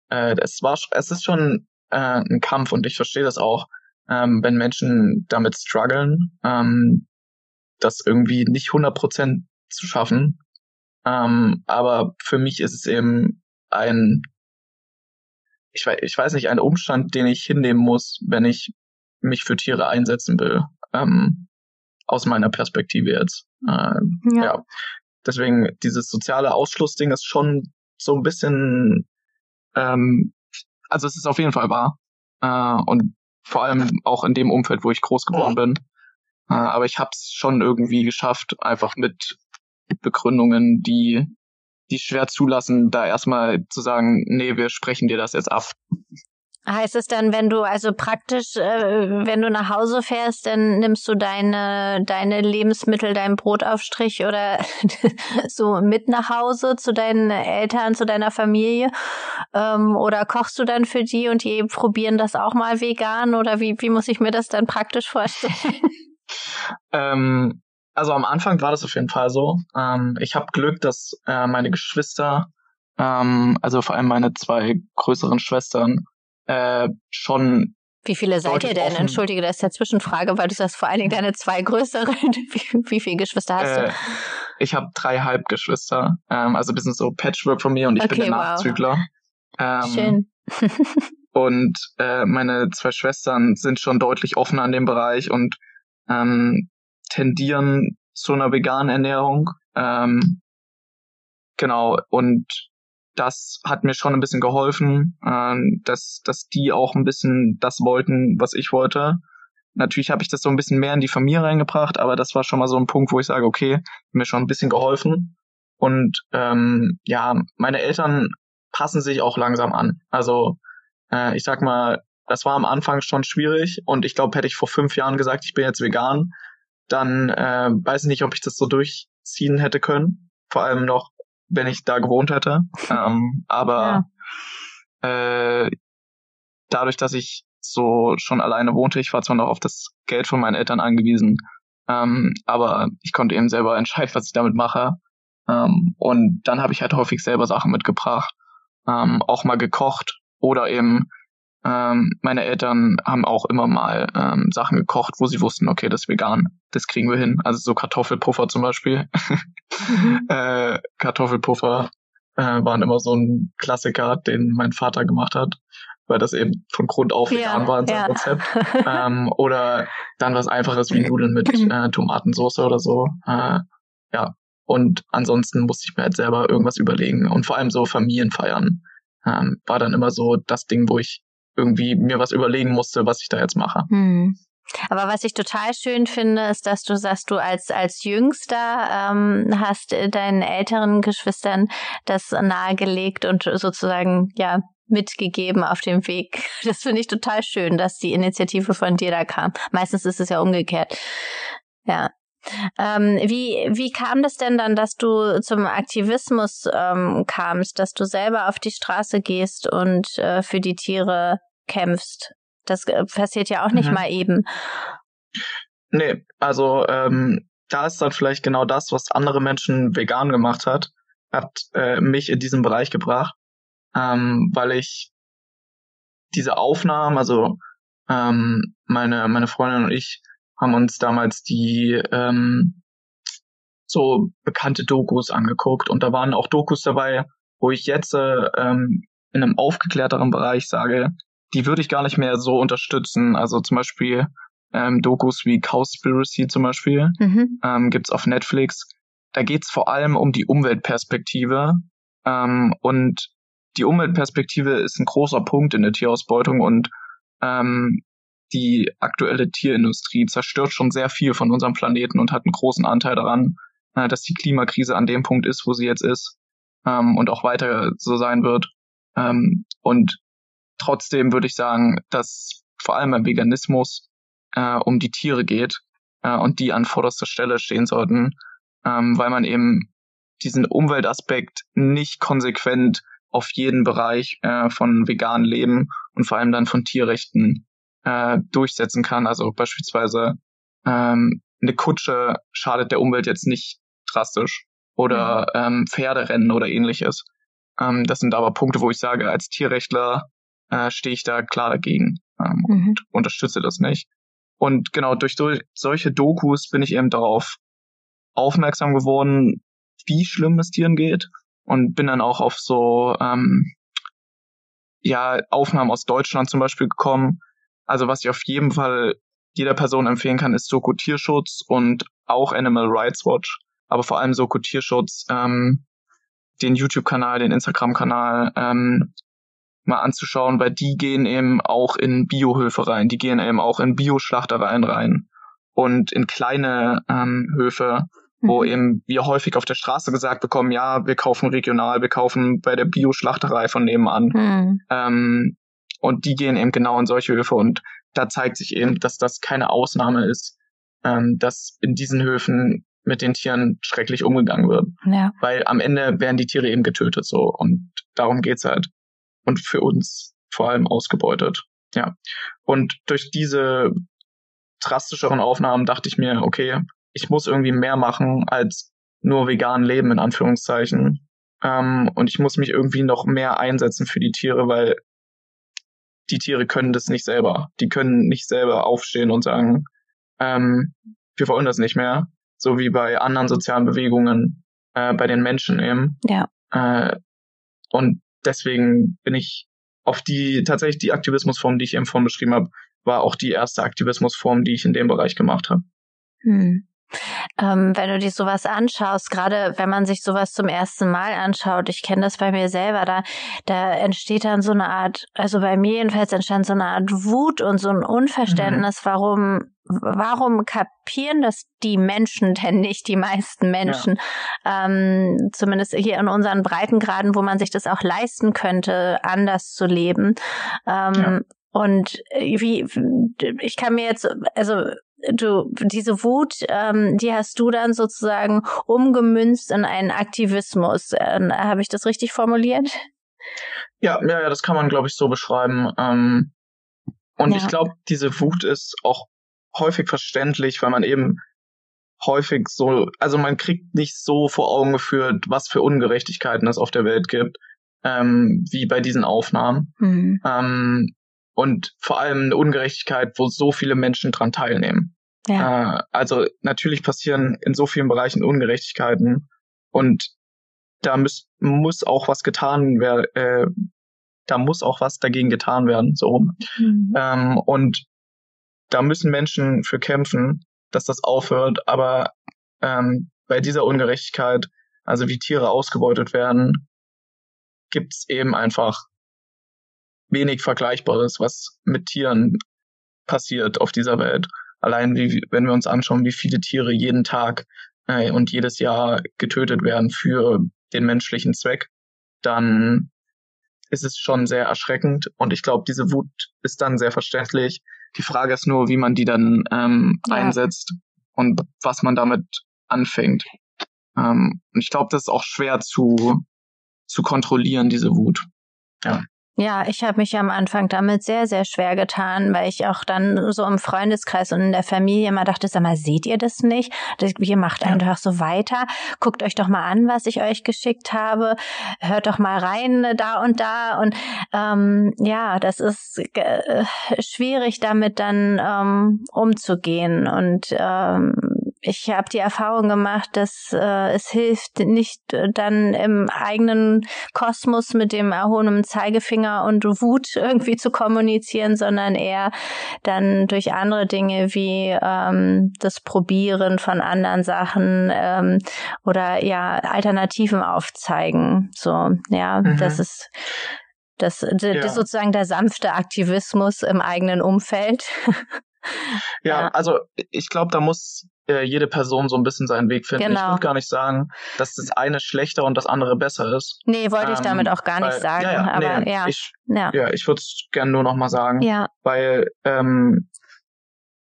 äh, es war, es ist schon äh, ein Kampf und ich verstehe das auch, ähm, wenn Menschen damit strugglen, ähm, das irgendwie nicht 100% zu schaffen. Ähm, aber für mich ist es eben ein, ich weiß, ich weiß nicht, ein Umstand, den ich hinnehmen muss, wenn ich mich für Tiere einsetzen will. Ähm, aus meiner Perspektive jetzt. Ähm, ja. ja. Deswegen, dieses soziale Ausschlussding ist schon so ein bisschen, ähm, also es ist auf jeden Fall wahr. Äh, und vor allem auch in dem Umfeld, wo ich groß geworden bin. Äh, aber ich habe es schon irgendwie geschafft, einfach mit Begründungen, die die schwer zulassen, da erstmal zu sagen, nee, wir sprechen dir das jetzt ab. Heißt es dann, wenn du also praktisch, äh, wenn du nach Hause fährst, dann nimmst du deine deine Lebensmittel, dein Brotaufstrich oder so mit nach Hause zu deinen Eltern, zu deiner Familie? Ähm, oder kochst du dann für die und die probieren das auch mal vegan? Oder wie wie muss ich mir das dann praktisch vorstellen? ähm, also am Anfang war das auf jeden Fall so. Ähm, ich habe Glück, dass äh, meine Geschwister, ähm, also vor allem meine zwei größeren Schwestern, äh, schon. Wie viele seid ihr denn? Offen. Entschuldige, das ist ja Zwischenfrage, weil du sagst vor allen Dingen deine zwei größeren. Wie, wie viele Geschwister hast äh, du? Ich habe drei Halbgeschwister. Ähm, also ein bisschen so Patchwork von mir und ich okay, bin der wow. Nachzügler. Ähm, Schön. und äh, meine zwei Schwestern sind schon deutlich offener in dem Bereich und ähm, tendieren zu einer veganen Ernährung. Ähm, genau, und das hat mir schon ein bisschen geholfen, ähm, dass, dass die auch ein bisschen das wollten, was ich wollte. Natürlich habe ich das so ein bisschen mehr in die Familie reingebracht, aber das war schon mal so ein Punkt, wo ich sage, okay, mir schon ein bisschen geholfen. Und ähm, ja, meine Eltern passen sich auch langsam an. Also äh, ich sag mal, das war am Anfang schon schwierig und ich glaube, hätte ich vor fünf Jahren gesagt, ich bin jetzt vegan, dann äh, weiß ich nicht, ob ich das so durchziehen ziehen hätte können. Vor allem noch, wenn ich da gewohnt hätte. ähm, aber ja. äh, dadurch, dass ich so schon alleine wohnte, ich war zwar noch auf das Geld von meinen Eltern angewiesen, ähm, aber ich konnte eben selber entscheiden, was ich damit mache. Ähm, und dann habe ich halt häufig selber Sachen mitgebracht, ähm, auch mal gekocht oder eben ähm, meine Eltern haben auch immer mal ähm, Sachen gekocht, wo sie wussten, okay, das ist vegan, das kriegen wir hin. Also so Kartoffelpuffer zum Beispiel. Mhm. äh, Kartoffelpuffer äh, waren immer so ein Klassiker, den mein Vater gemacht hat, weil das eben von Grund auf vegan ja, war in seinem ja. Rezept. ähm, oder dann was Einfaches wie Nudeln mit äh, Tomatensauce oder so. Äh, ja. Und ansonsten musste ich mir halt selber irgendwas überlegen. Und vor allem so Familienfeiern ähm, war dann immer so das Ding, wo ich irgendwie mir was überlegen musste, was ich da jetzt mache. Hm. Aber was ich total schön finde, ist, dass du sagst, du als, als Jüngster ähm, hast deinen älteren Geschwistern das nahegelegt und sozusagen, ja, mitgegeben auf dem Weg. Das finde ich total schön, dass die Initiative von dir da kam. Meistens ist es ja umgekehrt. Ja. Ähm, wie, wie kam das denn dann, dass du zum Aktivismus ähm, kamst, dass du selber auf die Straße gehst und äh, für die Tiere kämpfst? Das äh, passiert ja auch nicht mhm. mal eben. Nee, also ähm, da ist dann vielleicht genau das, was andere Menschen vegan gemacht hat, hat äh, mich in diesen Bereich gebracht, ähm, weil ich diese Aufnahmen, also ähm, meine meine Freundin und ich haben uns damals die ähm, so bekannte Dokus angeguckt und da waren auch Dokus dabei, wo ich jetzt äh, ähm, in einem aufgeklärteren Bereich sage, die würde ich gar nicht mehr so unterstützen. Also zum Beispiel ähm, Dokus wie Cowspiracy zum Beispiel mhm. ähm, gibt's auf Netflix. Da geht's vor allem um die Umweltperspektive ähm, und die Umweltperspektive ist ein großer Punkt in der Tierausbeutung und ähm, die aktuelle Tierindustrie zerstört schon sehr viel von unserem Planeten und hat einen großen Anteil daran, äh, dass die Klimakrise an dem Punkt ist, wo sie jetzt ist ähm, und auch weiter so sein wird. Ähm, und trotzdem würde ich sagen, dass vor allem beim Veganismus äh, um die Tiere geht äh, und die an vorderster Stelle stehen sollten, ähm, weil man eben diesen Umweltaspekt nicht konsequent auf jeden Bereich äh, von veganen Leben und vor allem dann von Tierrechten äh, durchsetzen kann. Also beispielsweise ähm, eine Kutsche schadet der Umwelt jetzt nicht drastisch oder mhm. ähm, Pferderennen oder ähnliches. Ähm, das sind aber Punkte, wo ich sage, als Tierrechtler äh, stehe ich da klar dagegen ähm, mhm. und unterstütze das nicht. Und genau durch so, solche Dokus bin ich eben darauf aufmerksam geworden, wie schlimm es Tieren geht und bin dann auch auf so ähm, ja Aufnahmen aus Deutschland zum Beispiel gekommen, also was ich auf jeden Fall jeder Person empfehlen kann, ist Soko Tierschutz und auch Animal Rights Watch, aber vor allem Soko Tierschutz, ähm, den YouTube-Kanal, den Instagram-Kanal ähm, mal anzuschauen, weil die gehen eben auch in Biohöfe rein, die gehen eben auch in Bioschlachtereien rein und in kleine ähm, Höfe, wo mhm. eben wir häufig auf der Straße gesagt bekommen, ja, wir kaufen regional, wir kaufen bei der Bioschlachterei von nebenan. Mhm. Ähm, und die gehen eben genau in solche Höfe und da zeigt sich eben, dass das keine Ausnahme ist, ähm, dass in diesen Höfen mit den Tieren schrecklich umgegangen wird. Ja. Weil am Ende werden die Tiere eben getötet so und darum geht's halt. Und für uns vor allem ausgebeutet. Ja. Und durch diese drastischeren Aufnahmen dachte ich mir, okay, ich muss irgendwie mehr machen als nur vegan leben, in Anführungszeichen. Ähm, und ich muss mich irgendwie noch mehr einsetzen für die Tiere, weil die Tiere können das nicht selber. Die können nicht selber aufstehen und sagen, ähm, wir wollen das nicht mehr. So wie bei anderen sozialen Bewegungen, äh, bei den Menschen eben. Ja. Äh, und deswegen bin ich auf die, tatsächlich die Aktivismusform, die ich eben vorhin beschrieben habe, war auch die erste Aktivismusform, die ich in dem Bereich gemacht habe. Hm. Ähm, wenn du dir sowas anschaust, gerade wenn man sich sowas zum ersten Mal anschaut, ich kenne das bei mir selber, da, da entsteht dann so eine Art, also bei mir jedenfalls entstand so eine Art Wut und so ein Unverständnis, mhm. warum, warum kapieren das die Menschen denn nicht, die meisten Menschen? Ja. Ähm, zumindest hier in unseren Breitengraden, wo man sich das auch leisten könnte, anders zu leben. Ähm, ja. Und wie, ich kann mir jetzt, also du diese Wut, ähm, die hast du dann sozusagen umgemünzt in einen Aktivismus. Äh, Habe ich das richtig formuliert? Ja, ja, ja, das kann man, glaube ich, so beschreiben. Ähm, und ja. ich glaube, diese Wut ist auch häufig verständlich, weil man eben häufig so, also man kriegt nicht so vor Augen geführt, was für Ungerechtigkeiten es auf der Welt gibt, ähm, wie bei diesen Aufnahmen. Mhm. Ähm, und vor allem eine Ungerechtigkeit, wo so viele Menschen dran teilnehmen. Ja. Äh, also natürlich passieren in so vielen Bereichen Ungerechtigkeiten und da muss, muss auch was getan werden, äh, da muss auch was dagegen getan werden, so rum. Mhm. Ähm, und da müssen Menschen für kämpfen, dass das aufhört, aber ähm, bei dieser Ungerechtigkeit, also wie Tiere ausgebeutet werden, gibt's eben einfach wenig Vergleichbares, was mit Tieren passiert auf dieser Welt. Allein wie, wenn wir uns anschauen, wie viele Tiere jeden Tag äh, und jedes Jahr getötet werden für den menschlichen Zweck, dann ist es schon sehr erschreckend und ich glaube, diese Wut ist dann sehr verständlich. Die Frage ist nur, wie man die dann ähm, ja. einsetzt und was man damit anfängt. Ähm, und ich glaube, das ist auch schwer zu, zu kontrollieren, diese Wut. Ja. Ja, ich habe mich am Anfang damit sehr, sehr schwer getan, weil ich auch dann so im Freundeskreis und in der Familie immer dachte, sag mal, seht ihr das nicht? Ihr macht ja. einfach so weiter. Guckt euch doch mal an, was ich euch geschickt habe. Hört doch mal rein da und da. Und ähm, ja, das ist äh, schwierig, damit dann ähm, umzugehen. Und ähm, ich habe die Erfahrung gemacht, dass äh, es hilft nicht äh, dann im eigenen Kosmos mit dem erhobenen Zeigefinger und Wut irgendwie zu kommunizieren, sondern eher dann durch andere Dinge wie ähm, das Probieren von anderen Sachen ähm, oder ja Alternativen aufzeigen. So, ja, mhm. das ist das, ja. sozusagen der sanfte Aktivismus im eigenen Umfeld. ja, ja, also ich glaube, da muss äh, jede Person so ein bisschen seinen Weg finden. Genau. Ich würde gar nicht sagen, dass das eine schlechter und das andere besser ist. Nee, wollte ich damit ähm, auch gar nicht weil, sagen. Ja, ja, aber nee, ja. Ich, ja. ja, ich würde es gerne nur noch mal sagen. Ja. Weil ähm,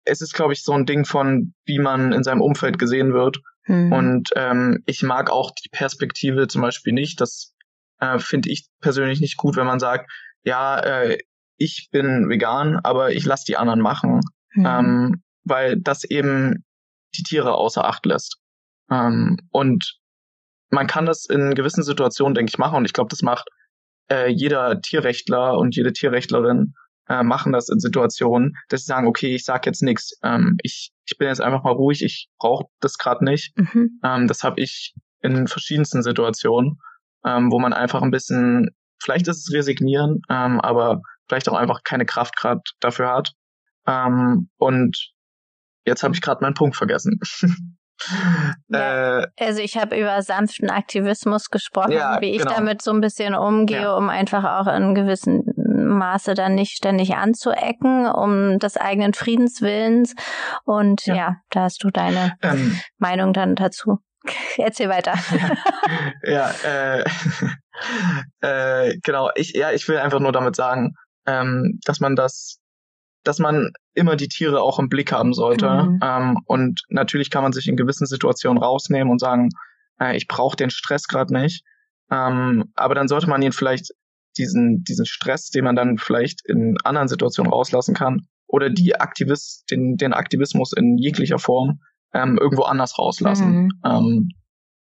es ist, glaube ich, so ein Ding von, wie man in seinem Umfeld gesehen wird. Mhm. Und ähm, ich mag auch die Perspektive zum Beispiel nicht. Das äh, finde ich persönlich nicht gut, wenn man sagt, ja, äh, ich bin vegan, aber ich lasse die anderen machen. Mhm. Ähm, weil das eben die Tiere außer Acht lässt. Ähm, und man kann das in gewissen Situationen, denke ich, machen. Und ich glaube, das macht äh, jeder Tierrechtler und jede Tierrechtlerin äh, machen das in Situationen, dass sie sagen, okay, ich sag jetzt nichts. Ähm, ich, ich bin jetzt einfach mal ruhig, ich brauche das gerade nicht. Mhm. Ähm, das habe ich in verschiedensten Situationen, ähm, wo man einfach ein bisschen, vielleicht ist es resignieren, ähm, aber vielleicht auch einfach keine Kraft gerade dafür hat. Ähm, und Jetzt habe ich gerade meinen Punkt vergessen. Ja, äh, also ich habe über sanften Aktivismus gesprochen, ja, wie ich genau. damit so ein bisschen umgehe, ja. um einfach auch in gewissem Maße dann nicht ständig anzuecken, um des eigenen Friedenswillens. Und ja, ja da hast du deine ähm, Meinung dann dazu. Erzähl weiter. ja, äh, äh, genau. Ich, ja, ich will einfach nur damit sagen, ähm, dass man das dass man immer die Tiere auch im Blick haben sollte. Mhm. Ähm, und natürlich kann man sich in gewissen Situationen rausnehmen und sagen, äh, ich brauche den Stress gerade nicht. Ähm, aber dann sollte man ihn vielleicht diesen, diesen Stress, den man dann vielleicht in anderen Situationen rauslassen kann, oder die Aktivist, den, den Aktivismus in jeglicher Form ähm, irgendwo anders rauslassen. Mhm. Ähm,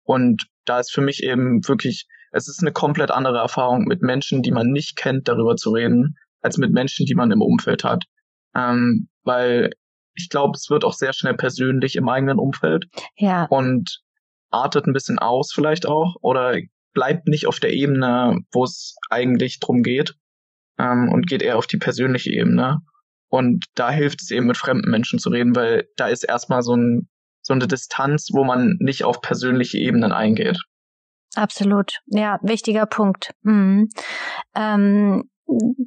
und da ist für mich eben wirklich, es ist eine komplett andere Erfahrung, mit Menschen, die man nicht kennt, darüber zu reden, als mit Menschen, die man im Umfeld hat. Ähm, weil ich glaube, es wird auch sehr schnell persönlich im eigenen Umfeld. Ja. Und artet ein bisschen aus vielleicht auch oder bleibt nicht auf der Ebene, wo es eigentlich drum geht ähm, und geht eher auf die persönliche Ebene. Und da hilft es eben mit fremden Menschen zu reden, weil da ist erstmal so, ein, so eine Distanz, wo man nicht auf persönliche Ebenen eingeht. Absolut, ja, wichtiger Punkt. Mhm. Ähm,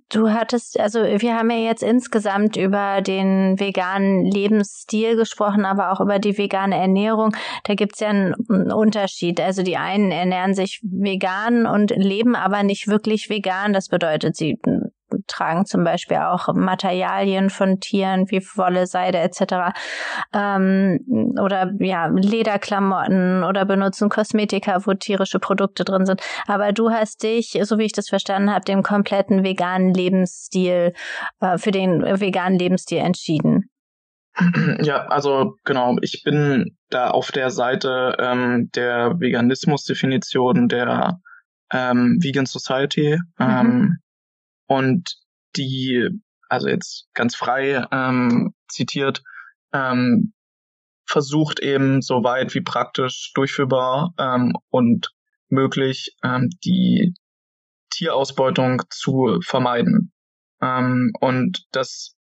Du hattest, also wir haben ja jetzt insgesamt über den veganen Lebensstil gesprochen, aber auch über die vegane Ernährung. Da gibt's ja einen Unterschied. Also die einen ernähren sich vegan und leben aber nicht wirklich vegan. Das bedeutet, sie tragen zum Beispiel auch Materialien von Tieren wie Wolle, Seide etc. Ähm, oder ja, Lederklamotten oder benutzen Kosmetika, wo tierische Produkte drin sind. Aber du hast dich, so wie ich das verstanden habe, dem kompletten veganen Lebensstil, äh, für den veganen Lebensstil entschieden. Ja, also genau, ich bin da auf der Seite ähm, der Veganismus-Definition der ähm, Vegan Society mhm. ähm, und die, also jetzt ganz frei ähm, zitiert, ähm, versucht eben so weit wie praktisch durchführbar ähm, und möglich ähm, die Tierausbeutung zu vermeiden. Ähm, und das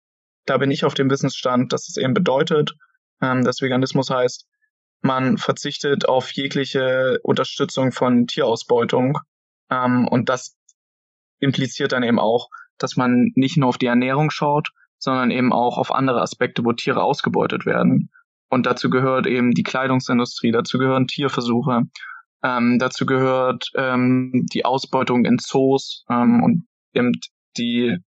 da bin ich auf dem Wissensstand, dass es eben bedeutet, ähm, dass Veganismus heißt, man verzichtet auf jegliche Unterstützung von Tierausbeutung. Ähm, und das impliziert dann eben auch, dass man nicht nur auf die Ernährung schaut, sondern eben auch auf andere Aspekte, wo Tiere ausgebeutet werden. Und dazu gehört eben die Kleidungsindustrie, dazu gehören Tierversuche, ähm, dazu gehört ähm, die Ausbeutung in Zoos ähm, und eben die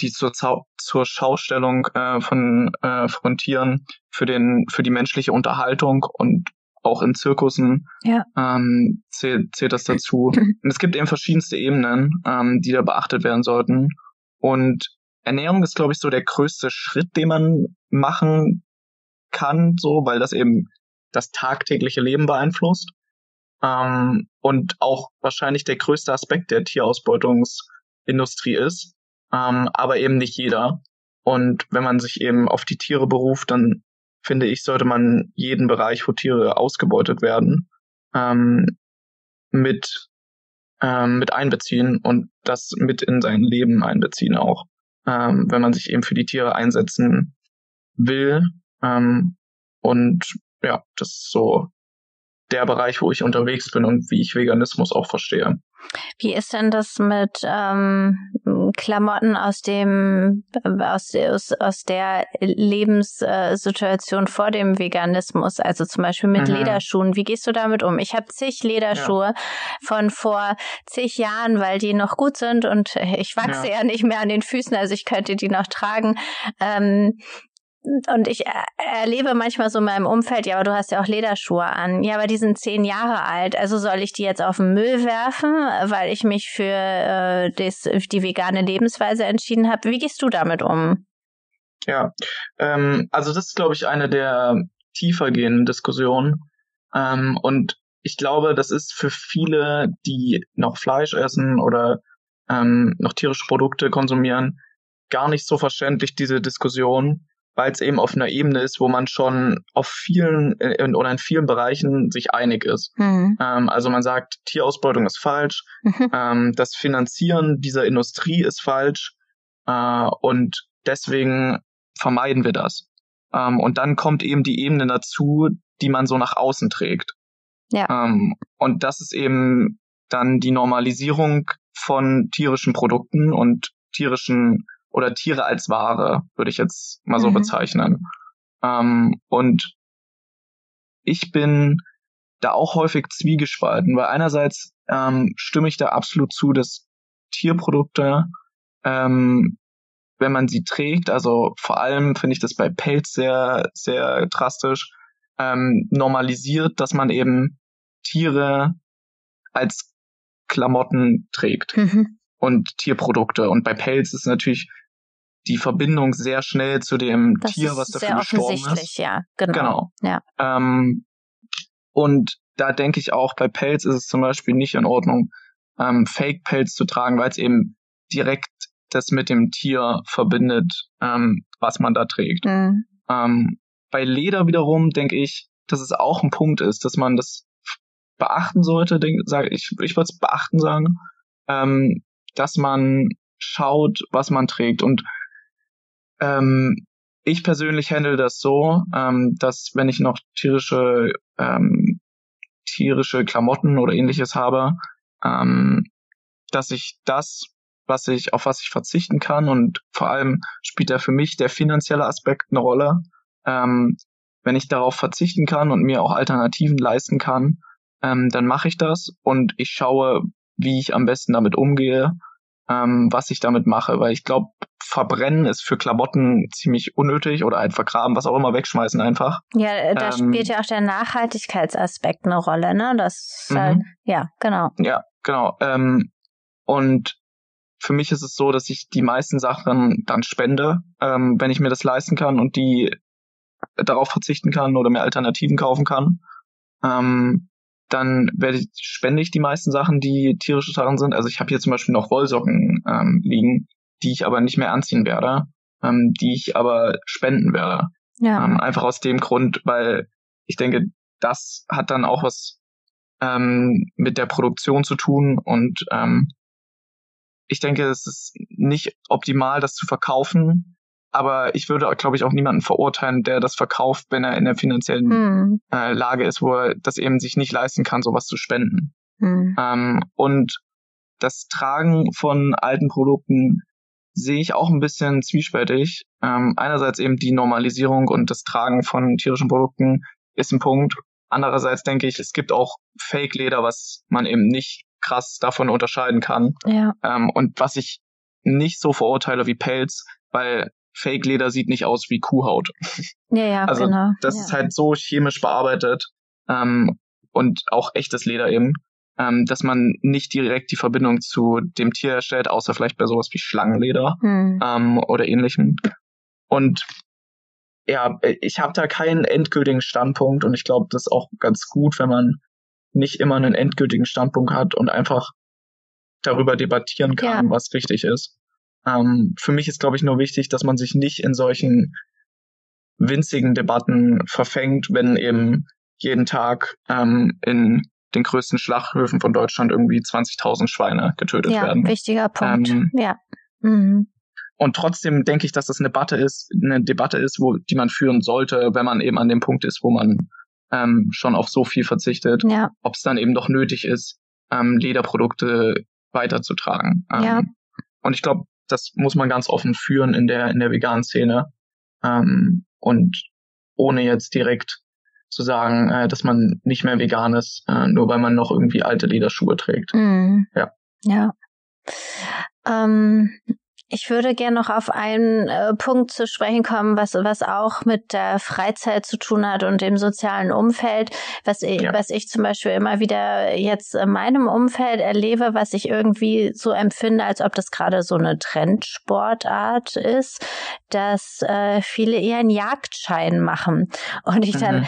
die zur, zur Schaustellung äh, von, äh, von Tieren für den für die menschliche Unterhaltung und auch in Zirkussen ja. ähm, zählt, zählt das dazu. Und es gibt eben verschiedenste Ebenen, ähm, die da beachtet werden sollten. Und Ernährung ist, glaube ich, so der größte Schritt, den man machen kann, so, weil das eben das tagtägliche Leben beeinflusst. Ähm, und auch wahrscheinlich der größte Aspekt der Tierausbeutungsindustrie ist ähm, aber eben nicht jeder. Und wenn man sich eben auf die Tiere beruft, dann finde ich, sollte man jeden Bereich, wo Tiere ausgebeutet werden, ähm, mit, ähm, mit einbeziehen und das mit in sein Leben einbeziehen auch. Ähm, wenn man sich eben für die Tiere einsetzen will. Ähm, und ja, das ist so der Bereich, wo ich unterwegs bin und wie ich Veganismus auch verstehe. Wie ist denn das mit ähm, Klamotten aus dem aus, aus, aus der Lebenssituation vor dem Veganismus, also zum Beispiel mit mhm. Lederschuhen? Wie gehst du damit um? Ich habe zig Lederschuhe ja. von vor zig Jahren, weil die noch gut sind und ich wachse ja. ja nicht mehr an den Füßen, also ich könnte die noch tragen. Ähm, und ich erlebe manchmal so in meinem Umfeld, ja, aber du hast ja auch Lederschuhe an. Ja, aber die sind zehn Jahre alt. Also soll ich die jetzt auf den Müll werfen, weil ich mich für äh, das, die vegane Lebensweise entschieden habe? Wie gehst du damit um? Ja, ähm, also das ist, glaube ich, eine der tiefer gehenden Diskussionen. Ähm, und ich glaube, das ist für viele, die noch Fleisch essen oder ähm, noch tierische Produkte konsumieren, gar nicht so verständlich, diese Diskussion weil es eben auf einer Ebene ist, wo man schon auf vielen äh, oder in vielen Bereichen sich einig ist. Mhm. Ähm, also man sagt, Tierausbeutung ist falsch, mhm. ähm, das Finanzieren dieser Industrie ist falsch äh, und deswegen vermeiden wir das. Ähm, und dann kommt eben die Ebene dazu, die man so nach außen trägt. Ja. Ähm, und das ist eben dann die Normalisierung von tierischen Produkten und tierischen oder Tiere als Ware, würde ich jetzt mal so mhm. bezeichnen. Ähm, und ich bin da auch häufig zwiegespalten, weil einerseits ähm, stimme ich da absolut zu, dass Tierprodukte, ähm, wenn man sie trägt, also vor allem finde ich das bei Pelz sehr, sehr drastisch, ähm, normalisiert, dass man eben Tiere als Klamotten trägt mhm. und Tierprodukte. Und bei Pelz ist natürlich die Verbindung sehr schnell zu dem das Tier, was dafür gestorben ist. Ja, genau. genau. Ja. Ähm, und da denke ich auch, bei Pelz ist es zum Beispiel nicht in Ordnung, ähm, Fake-Pelz zu tragen, weil es eben direkt das mit dem Tier verbindet, ähm, was man da trägt. Mhm. Ähm, bei Leder wiederum denke ich, dass es auch ein Punkt ist, dass man das beachten sollte, denk, sag, ich, ich würde es beachten sagen, ähm, dass man schaut, was man trägt. Und ähm, ich persönlich handle das so, ähm, dass wenn ich noch tierische ähm, tierische Klamotten oder ähnliches habe, ähm, dass ich das, was ich auf was ich verzichten kann und vor allem spielt da für mich der finanzielle Aspekt eine Rolle. Ähm, wenn ich darauf verzichten kann und mir auch Alternativen leisten kann, ähm, dann mache ich das und ich schaue, wie ich am besten damit umgehe ähm, was ich damit mache, weil ich glaube, verbrennen ist für Klamotten ziemlich unnötig oder halt vergraben, was auch immer, wegschmeißen einfach. Ja, da ähm, spielt ja auch der Nachhaltigkeitsaspekt eine Rolle, ne? Das, halt, ja, genau. Ja, genau. Ähm, und für mich ist es so, dass ich die meisten Sachen dann spende, ähm, wenn ich mir das leisten kann und die darauf verzichten kann oder mir Alternativen kaufen kann. Ähm, dann werde ich, spende ich die meisten Sachen, die tierische Sachen sind. Also ich habe hier zum Beispiel noch Wollsocken ähm, liegen, die ich aber nicht mehr anziehen werde, ähm, die ich aber spenden werde. Ja. Ähm, einfach aus dem Grund, weil ich denke, das hat dann auch was ähm, mit der Produktion zu tun und ähm, ich denke, es ist nicht optimal, das zu verkaufen, aber ich würde, glaube ich, auch niemanden verurteilen, der das verkauft, wenn er in der finanziellen hm. äh, Lage ist, wo er das eben sich nicht leisten kann, sowas zu spenden. Hm. Ähm, und das Tragen von alten Produkten sehe ich auch ein bisschen zwiespältig. Ähm, einerseits eben die Normalisierung und das Tragen von tierischen Produkten ist ein Punkt. Andererseits denke ich, es gibt auch Fake-Leder, was man eben nicht krass davon unterscheiden kann. Ja. Ähm, und was ich nicht so verurteile wie Pelz, weil Fake-Leder sieht nicht aus wie Kuhhaut. Ja, ja, also genau. das ja. ist halt so chemisch bearbeitet ähm, und auch echtes Leder eben, ähm, dass man nicht direkt die Verbindung zu dem Tier herstellt, außer vielleicht bei sowas wie Schlangenleder hm. ähm, oder ähnlichem. Und ja, ich habe da keinen endgültigen Standpunkt und ich glaube, das ist auch ganz gut, wenn man nicht immer einen endgültigen Standpunkt hat und einfach darüber debattieren kann, ja. was richtig ist. Ähm, für mich ist, glaube ich, nur wichtig, dass man sich nicht in solchen winzigen Debatten verfängt, wenn eben jeden Tag ähm, in den größten Schlachthöfen von Deutschland irgendwie 20.000 Schweine getötet ja, werden. Wichtiger Punkt. Ähm, ja. Mhm. Und trotzdem denke ich, dass das eine Debatte ist, eine Debatte ist, wo die man führen sollte, wenn man eben an dem Punkt ist, wo man ähm, schon auf so viel verzichtet, ja. ob es dann eben doch nötig ist, ähm, Lederprodukte weiterzutragen. Ähm, ja. Und ich glaube, das muss man ganz offen führen in der in der veganen Szene ähm, und ohne jetzt direkt zu sagen, äh, dass man nicht mehr vegan ist, äh, nur weil man noch irgendwie alte Lederschuhe trägt. Mm. Ja. Ja. Ähm, ich würde gerne noch auf einen äh, Punkt zu sprechen kommen, was, was auch mit der Freizeit zu tun hat und dem sozialen Umfeld, was ich, ja. was ich zum Beispiel immer wieder jetzt in meinem Umfeld erlebe, was ich irgendwie so empfinde, als ob das gerade so eine Trendsportart ist, dass äh, viele eher einen Jagdschein machen. Und ich dann, mhm.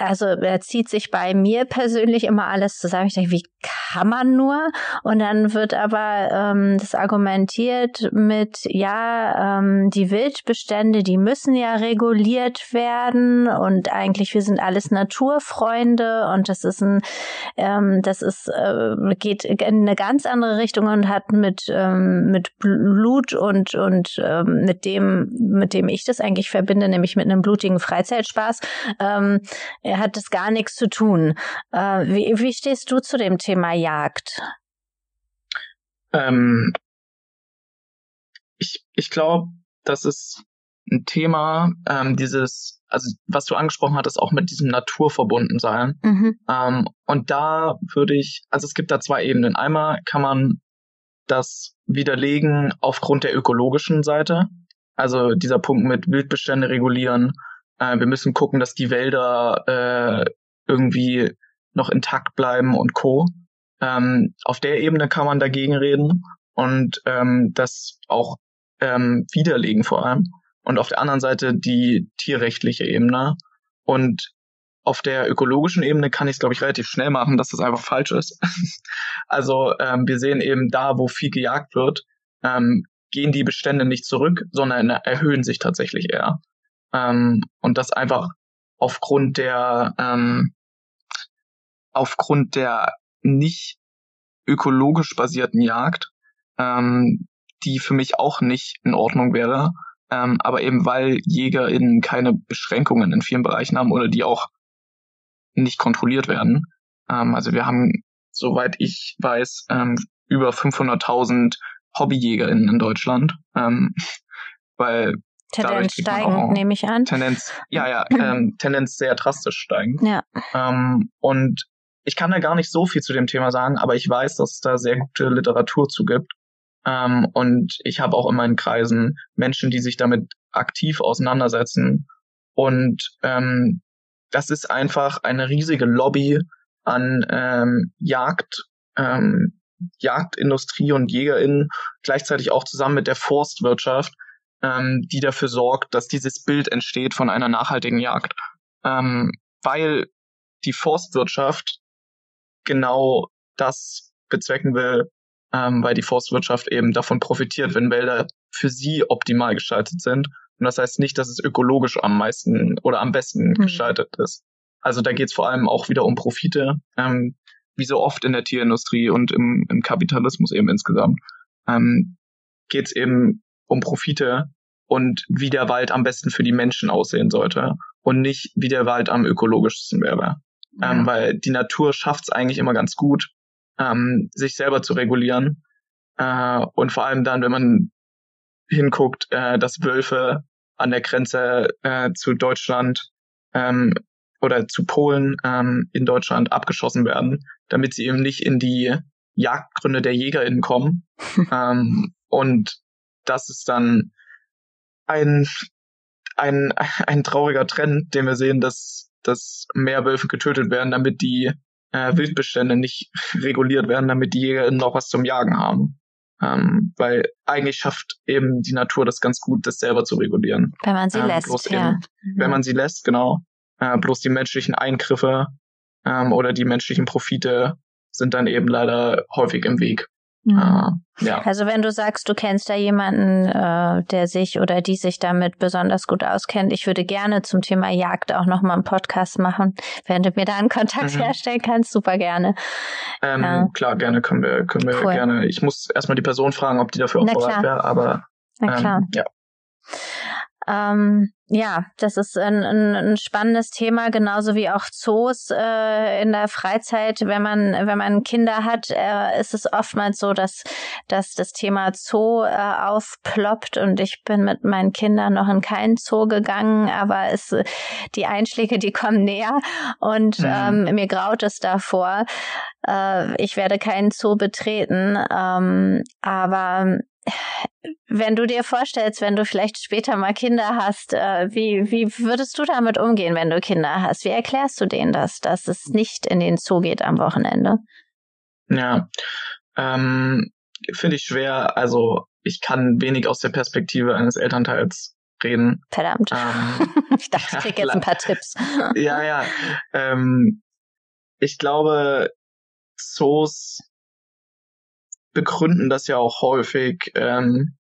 also er zieht sich bei mir persönlich immer alles zusammen. Ich denke, wie kann man nur? Und dann wird aber ähm, das argumentiert mit mit, ja, ähm, die Wildbestände, die müssen ja reguliert werden und eigentlich wir sind alles Naturfreunde und das ist ein, ähm, das ist, äh, geht in eine ganz andere Richtung und hat mit, ähm, mit Blut und, und ähm, mit dem, mit dem ich das eigentlich verbinde, nämlich mit einem blutigen Freizeitspaß, ähm, hat das gar nichts zu tun. Äh, wie, wie stehst du zu dem Thema Jagd? Ähm, ich, ich glaube, das ist ein Thema, ähm, dieses, also was du angesprochen hattest, auch mit diesem Naturverbundensein. Mhm. Ähm, und da würde ich, also es gibt da zwei Ebenen. Einmal kann man das widerlegen aufgrund der ökologischen Seite. Also dieser Punkt mit Wildbestände regulieren. Äh, wir müssen gucken, dass die Wälder äh, irgendwie noch intakt bleiben und co. Ähm, auf der Ebene kann man dagegen reden und ähm, das auch ähm, widerlegen vor allem. Und auf der anderen Seite die tierrechtliche Ebene. Und auf der ökologischen Ebene kann ich es, glaube ich, relativ schnell machen, dass das einfach falsch ist. also ähm, wir sehen eben da, wo viel gejagt wird, ähm, gehen die Bestände nicht zurück, sondern erhöhen sich tatsächlich eher. Ähm, und das einfach aufgrund der ähm, aufgrund der nicht ökologisch basierten Jagd, ähm, die für mich auch nicht in Ordnung wäre. Ähm, aber eben weil JägerInnen keine Beschränkungen in vielen Bereichen haben oder die auch nicht kontrolliert werden. Ähm, also wir haben, soweit ich weiß, ähm, über 500.000 HobbyjägerInnen in Deutschland, ähm, weil Tendenz steigend, nehme ich an. Tendenz, ja, ja, ähm, Tendenz sehr drastisch steigend. Ja. Ähm, und ich kann da gar nicht so viel zu dem Thema sagen, aber ich weiß, dass es da sehr gute Literatur zu gibt. Ähm, und ich habe auch in meinen Kreisen Menschen, die sich damit aktiv auseinandersetzen. Und ähm, das ist einfach eine riesige Lobby an ähm, Jagd, ähm, Jagdindustrie und JägerInnen, gleichzeitig auch zusammen mit der Forstwirtschaft, ähm, die dafür sorgt, dass dieses Bild entsteht von einer nachhaltigen Jagd. Ähm, weil die Forstwirtschaft genau das bezwecken will, ähm, weil die Forstwirtschaft eben davon profitiert, wenn Wälder für sie optimal gestaltet sind. Und das heißt nicht, dass es ökologisch am meisten oder am besten mhm. gestaltet ist. Also da geht es vor allem auch wieder um Profite, ähm, wie so oft in der Tierindustrie und im, im Kapitalismus eben insgesamt. Ähm, geht es eben um Profite und wie der Wald am besten für die Menschen aussehen sollte und nicht wie der Wald am ökologischsten wäre. Ja. Ähm, weil die Natur schafft es eigentlich immer ganz gut, ähm, sich selber zu regulieren. Äh, und vor allem dann, wenn man hinguckt, äh, dass Wölfe an der Grenze äh, zu Deutschland ähm, oder zu Polen ähm, in Deutschland abgeschossen werden, damit sie eben nicht in die Jagdgründe der JägerInnen kommen. ähm, und das ist dann ein, ein, ein trauriger Trend, den wir sehen, dass, dass mehr Wölfe getötet werden, damit die äh, Wildbestände nicht reguliert werden, damit die Jäger noch was zum Jagen haben. Ähm, weil eigentlich schafft eben die Natur das ganz gut, das selber zu regulieren. Wenn man sie ähm, lässt, ja. Eben, Wenn mhm. man sie lässt, genau. Äh, bloß die menschlichen Eingriffe ähm, oder die menschlichen Profite sind dann eben leider häufig im Weg. Mhm. Äh, ja. Also wenn du sagst, du kennst da jemanden, äh, der sich oder die sich damit besonders gut auskennt, ich würde gerne zum Thema Jagd auch nochmal einen Podcast machen. Wenn du mir da einen Kontakt mhm. herstellen kannst, super gerne. Ähm, ja. Klar, gerne können wir, können wir cool. gerne. Ich muss erstmal die Person fragen, ob die dafür auch bereit wäre, aber Na klar. Ähm, ja. Ähm, ja, das ist ein, ein, ein, spannendes Thema, genauso wie auch Zoos äh, in der Freizeit. Wenn man wenn man Kinder hat, äh, ist es oftmals so, dass dass das Thema Zoo äh, aufploppt. Und ich bin mit meinen Kindern noch in keinen Zoo gegangen, aber es die Einschläge, die kommen näher und mhm. ähm, mir graut es davor. Äh, ich werde keinen Zoo betreten, ähm, aber wenn du dir vorstellst, wenn du vielleicht später mal Kinder hast, äh, wie, wie würdest du damit umgehen, wenn du Kinder hast? Wie erklärst du denen das, dass es nicht in den Zoo geht am Wochenende? Ja, ähm, finde ich schwer. Also ich kann wenig aus der Perspektive eines Elternteils reden. Verdammt. Ähm, ich dachte, ich krieg jetzt ein paar Tipps. ja, ja. Ähm, ich glaube, Zoos begründen das ja auch häufig ähm,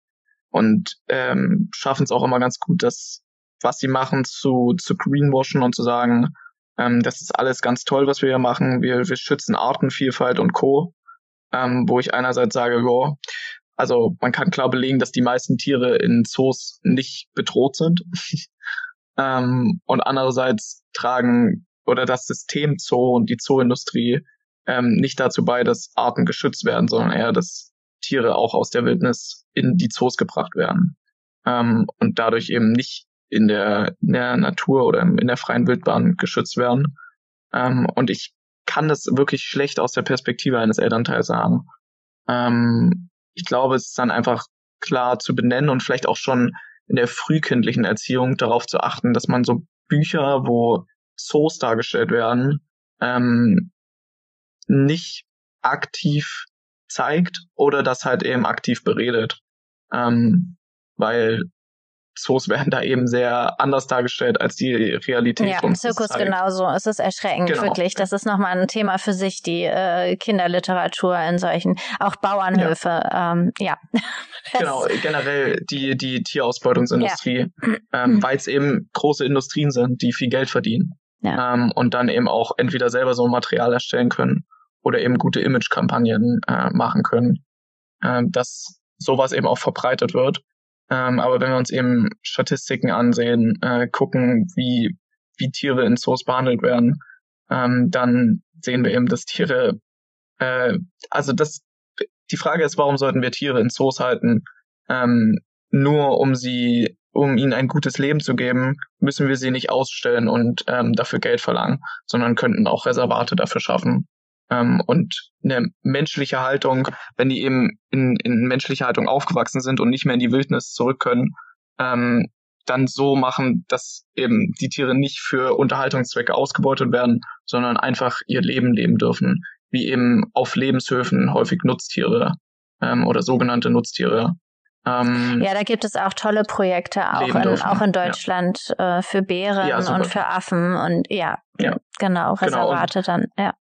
und ähm, schaffen es auch immer ganz gut, das, was sie machen, zu, zu greenwashen und zu sagen, ähm, das ist alles ganz toll, was wir hier machen. Wir, wir schützen Artenvielfalt und Co. Ähm, wo ich einerseits sage, ja, also man kann klar belegen, dass die meisten Tiere in Zoos nicht bedroht sind. ähm, und andererseits tragen oder das System Zoo und die Zooindustrie ähm, nicht dazu bei, dass Arten geschützt werden, sondern eher, dass Tiere auch aus der Wildnis in die Zoos gebracht werden ähm, und dadurch eben nicht in der, in der Natur oder in der freien Wildbahn geschützt werden. Ähm, und ich kann das wirklich schlecht aus der Perspektive eines Elternteils sagen. Ähm, ich glaube, es ist dann einfach klar zu benennen und vielleicht auch schon in der frühkindlichen Erziehung darauf zu achten, dass man so Bücher, wo Zoos dargestellt werden, ähm, nicht aktiv zeigt oder das halt eben aktiv beredet. Ähm, weil Zoos werden da eben sehr anders dargestellt als die Realität. Ja, im Zirkus zeigt. genauso. Es ist erschreckend, genau. wirklich. Das ist nochmal ein Thema für sich, die äh, Kinderliteratur in solchen, auch Bauernhöfe. Ja, ähm, ja. genau, generell die, die Tierausbeutungsindustrie, ja. ähm, weil es eben große Industrien sind, die viel Geld verdienen. Ja. Ähm, und dann eben auch entweder selber so ein Material erstellen können oder eben gute Image-Kampagnen äh, machen können, äh, dass sowas eben auch verbreitet wird. Ähm, aber wenn wir uns eben Statistiken ansehen, äh, gucken, wie, wie Tiere in Zoos behandelt werden, ähm, dann sehen wir eben, dass Tiere, äh, also das, die Frage ist, warum sollten wir Tiere in Zoos halten? Ähm, nur um sie, um ihnen ein gutes Leben zu geben, müssen wir sie nicht ausstellen und ähm, dafür Geld verlangen, sondern könnten auch Reservate dafür schaffen Ähm, und eine menschliche Haltung, wenn die eben in, in menschliche Haltung aufgewachsen sind und nicht mehr in die Wildnis zurück können, ähm, dann so machen, dass eben die Tiere nicht für Unterhaltungszwecke ausgebeutet werden, sondern einfach ihr Leben leben dürfen, wie eben auf Lebenshöfen häufig Nutztiere ähm, oder sogenannte Nutztiere. Ähm, ja, da gibt es auch tolle Projekte, auch, in, auch in Deutschland ja. äh, für Bären ja, und für Affen und ja, ja. genau, genau Reservate genau. dann, ja.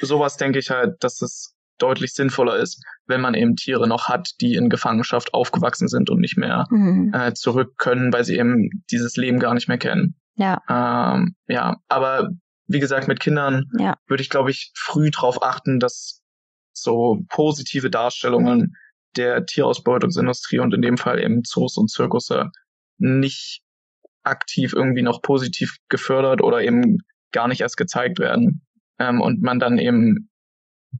Sowas denke ich halt, dass es deutlich sinnvoller ist, wenn man eben Tiere noch hat, die in Gefangenschaft aufgewachsen sind und nicht mehr mhm. äh, zurück können, weil sie eben dieses Leben gar nicht mehr kennen. Ja. Ähm, ja, aber wie gesagt, mit Kindern ja. würde ich, glaube ich, früh darauf achten, dass so positive Darstellungen der Tierausbeutungsindustrie und in dem Fall eben Zoos und Zirkusse nicht aktiv irgendwie noch positiv gefördert oder eben gar nicht erst gezeigt werden. Ähm, und man dann eben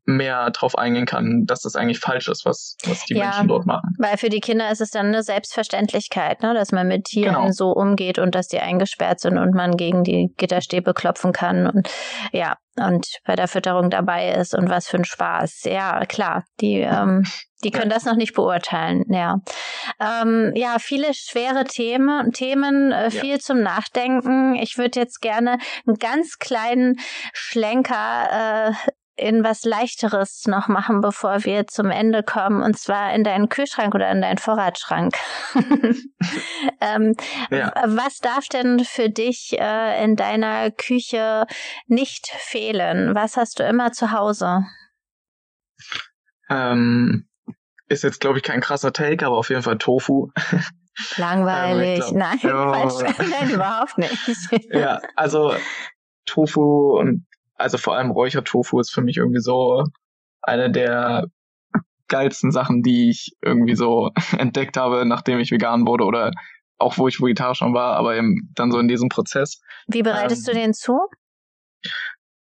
mehr drauf eingehen kann, dass das eigentlich falsch ist, was, was die ja, Menschen dort machen. Weil für die Kinder ist es dann eine Selbstverständlichkeit, ne, dass man mit Tieren genau. so umgeht und dass die eingesperrt sind und man gegen die Gitterstäbe klopfen kann und ja, und bei der Fütterung dabei ist und was für ein Spaß. Ja, klar, die, ähm, die können das noch nicht beurteilen, ja. Ähm, ja, viele schwere Themen, Themen, äh, viel ja. zum Nachdenken. Ich würde jetzt gerne einen ganz kleinen Schlenker äh, in was leichteres noch machen, bevor wir zum Ende kommen, und zwar in deinen Kühlschrank oder in deinen Vorratsschrank. ähm, ja. Was darf denn für dich äh, in deiner Küche nicht fehlen? Was hast du immer zu Hause? Ähm, ist jetzt, glaube ich, kein krasser Take, aber auf jeden Fall Tofu. Langweilig. Also glaub, Nein, oh. Nein, überhaupt nicht. ja, also Tofu und also vor allem Räuchertofu ist für mich irgendwie so eine der geilsten Sachen, die ich irgendwie so entdeckt habe, nachdem ich vegan wurde oder auch wo ich vegetarisch schon war, aber eben dann so in diesem Prozess. Wie bereitest ähm, du den zu?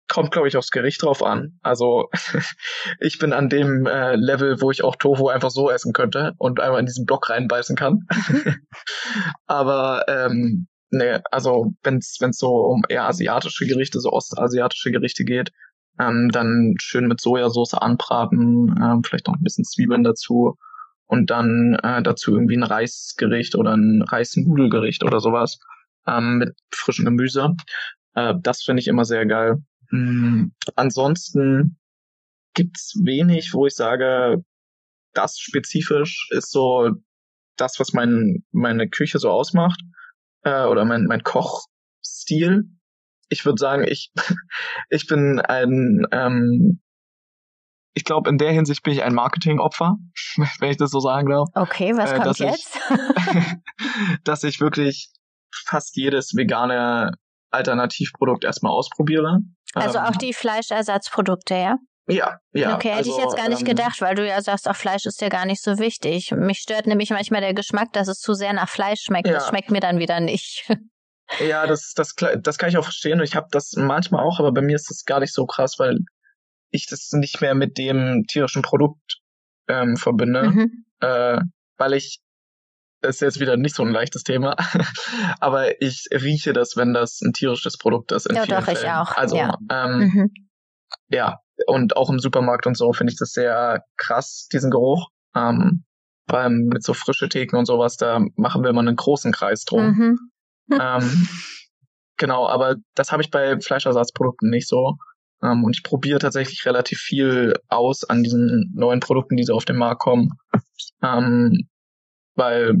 Kommt, glaube ich, aufs Gericht drauf an. Also ich bin an dem äh, Level, wo ich auch Tofu einfach so essen könnte und einmal in diesen Block reinbeißen kann. Aber ähm, Nee, also wenn es so um eher asiatische Gerichte, so ostasiatische Gerichte geht, ähm, dann schön mit Sojasauce anbraten, ähm, vielleicht noch ein bisschen Zwiebeln dazu und dann äh, dazu irgendwie ein Reisgericht oder ein Reisnudelgericht oder sowas ähm, mit frischem Gemüse. Äh, das finde ich immer sehr geil. Mhm. Ansonsten gibt's wenig, wo ich sage, das spezifisch ist so das, was mein, meine Küche so ausmacht äh, oder mein, mein Kochstil. Ich würde sagen, ich, ich bin ein, ähm, ich glaube, in der Hinsicht bin ich ein Marketingopfer, wenn ich das so sagen darf. Okay, was äh, kommt jetzt? Ich, dass ich wirklich fast jedes vegane Alternativprodukt erstmal ausprobiere. Also ähm, auch die Fleischersatzprodukte, ja? Ja, ja. Okay, hätte also, ich jetzt gar nicht ähm, gedacht, weil du ja sagst, auch Fleisch ist ja gar nicht so wichtig. Mich stört nämlich manchmal der Geschmack, dass es zu sehr nach Fleisch schmeckt. Ja. Das schmeckt mir dann wieder nicht. Ja, das, das, das kann ich auch verstehen. Ich habe das manchmal auch, aber bei mir ist das gar nicht so krass, weil ich das nicht mehr mit dem tierischen Produkt ähm, verbinde. Mhm. Äh, weil ich, das ist jetzt wieder nicht so ein leichtes Thema, aber ich rieche das, wenn das ein tierisches Produkt ist. ja, doch, Fällen. ich auch. Also, ja. Ähm, mhm. ja, und auch im Supermarkt und so finde ich das sehr krass, diesen Geruch. Ähm, allem mit so frische Theken und sowas, da machen wir immer einen großen Kreis drum. Mhm. ähm, genau, aber das habe ich bei Fleischersatzprodukten nicht so. Ähm, und ich probiere tatsächlich relativ viel aus an diesen neuen Produkten, die so auf den Markt kommen. Ähm, weil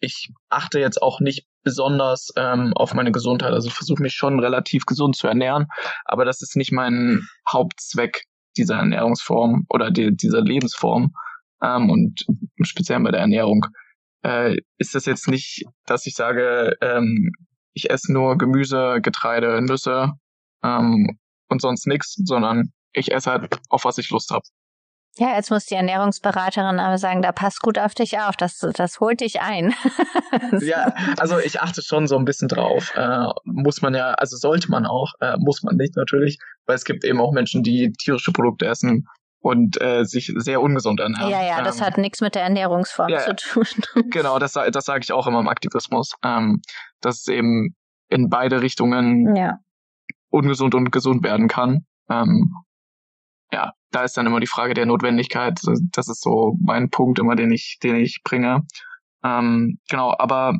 ich achte jetzt auch nicht besonders ähm, auf meine Gesundheit. Also ich versuche mich schon relativ gesund zu ernähren, aber das ist nicht mein Hauptzweck dieser Ernährungsform oder die, dieser Lebensform. Ähm, und speziell bei der Ernährung äh, ist das jetzt nicht, dass ich sage, ähm, ich esse nur Gemüse, Getreide, Nüsse ähm, und sonst nichts, sondern ich esse halt auf was ich Lust habe. Ja, jetzt muss die Ernährungsberaterin aber sagen, da passt gut auf dich auf, das, das holt dich ein. ja, also ich achte schon so ein bisschen drauf. Äh, muss man ja, also sollte man auch, äh, muss man nicht natürlich, weil es gibt eben auch Menschen, die tierische Produkte essen und äh, sich sehr ungesund ernähren. Ja, ja, das ähm, hat nichts mit der Ernährungsform ja, zu tun. genau, das, das sage ich auch immer im Aktivismus, ähm, dass es eben in beide Richtungen ja. ungesund und gesund werden kann. Ähm, ja, da ist dann immer die Frage der Notwendigkeit. Das ist so mein Punkt immer, den ich, den ich bringe. Ähm, genau, aber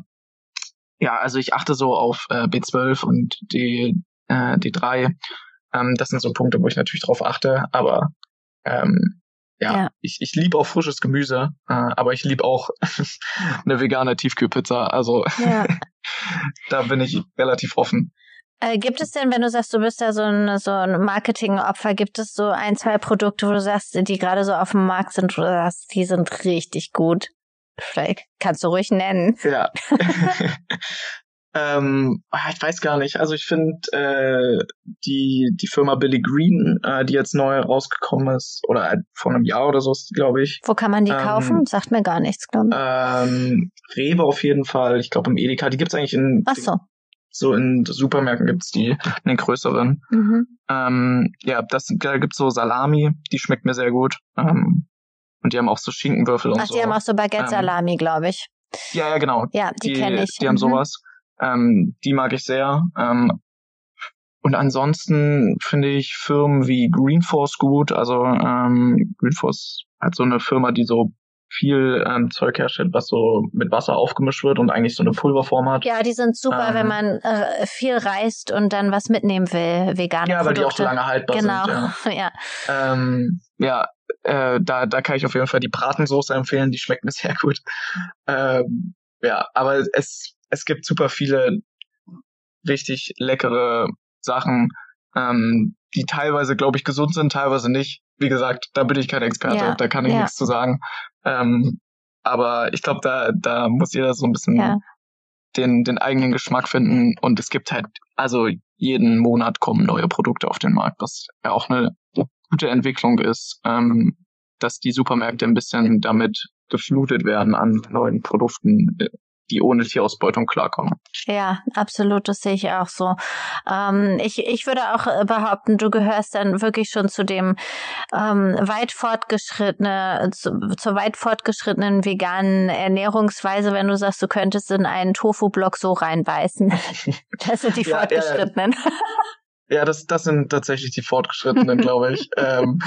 ja, also ich achte so auf äh, B12 und die äh, D3. Ähm, das sind so Punkte, wo ich natürlich drauf achte, aber ähm, ja, ja, ich, ich liebe auch frisches Gemüse, äh, aber ich liebe auch eine vegane Tiefkühlpizza. Also ja. da bin ich relativ offen. Äh, gibt es denn, wenn du sagst, du bist da so ein, so ein Marketingopfer, gibt es so ein, zwei Produkte, wo du sagst, die gerade so auf dem Markt sind, wo du sagst, die sind richtig gut? Vielleicht kannst du ruhig nennen. Ja. ähm, ah, ich weiß gar nicht. Also ich finde äh, die die Firma Billy Green, äh, die jetzt neu rausgekommen ist, oder vor einem Jahr oder so, glaube ich. Wo kann man die ähm, kaufen? Sagt mir gar nichts, glaube ich. Ähm, Rewe auf jeden Fall. Ich glaube im Edeka. Die gibt's eigentlich in Ach so so in Supermärkten gibt's die, in den größeren. Mhm. Ähm, ja, das da gibt's so Salami, die schmeckt mir sehr gut. Ähm, und die haben auch so Schinkenwürfel und Ach, so. die haben auch so Baguette-Salami, ähm, glaube ich. Ja, ja, genau. Ja, die, die kenne ich. Die haben mhm. sowas. Ähm, die mag ich sehr. Ähm, und ansonsten finde ich Firmen wie Greenforce gut. Also ähm, Greenforce hat so eine Firma, die so viel ähm, Zeug herstellt, was so mit Wasser aufgemischt wird und eigentlich so eine Pulverform hat. Ja, die sind super, ähm, wenn man äh, viel reist und dann was mitnehmen will, vegane Ja, weil die auch so lange haltbar genau. sind. Genau, ja. Ja, ähm, ja äh, da, da kann ich auf jeden Fall die Bratensoße empfehlen, die schmeckt mir sehr gut. Ähm, ja, aber es, es gibt super viele richtig leckere Sachen, ähm, die teilweise, glaube ich, gesund sind, teilweise nicht. Wie gesagt, da bin ich kein Experte, ja, da kann ich ja. nichts zu sagen. Ähm, aber ich glaube, da, da muss jeder so ein bisschen ja. den, den eigenen Geschmack finden. Und es gibt halt, also jeden Monat kommen neue Produkte auf den Markt, was ja auch eine gute Entwicklung ist, ähm, dass die Supermärkte ein bisschen damit geflutet werden an neuen Produkten, die ohne Tierausbeutung klarkommen. Ja, absolut, das sehe ich auch so. Ähm, ich, ich würde auch äh, behaupten, du gehörst dann wirklich schon zu dem ähm, weit fortgeschrittene, zu, zur weit fortgeschrittenen veganen Ernährungsweise, wenn du sagst, du könntest in einen Tofu-Block so reinbeißen. Das sind die ja, Fortgeschrittenen. Ja, ja, das, das sind tatsächlich die Fortgeschrittenen, glaube ich. Ähm,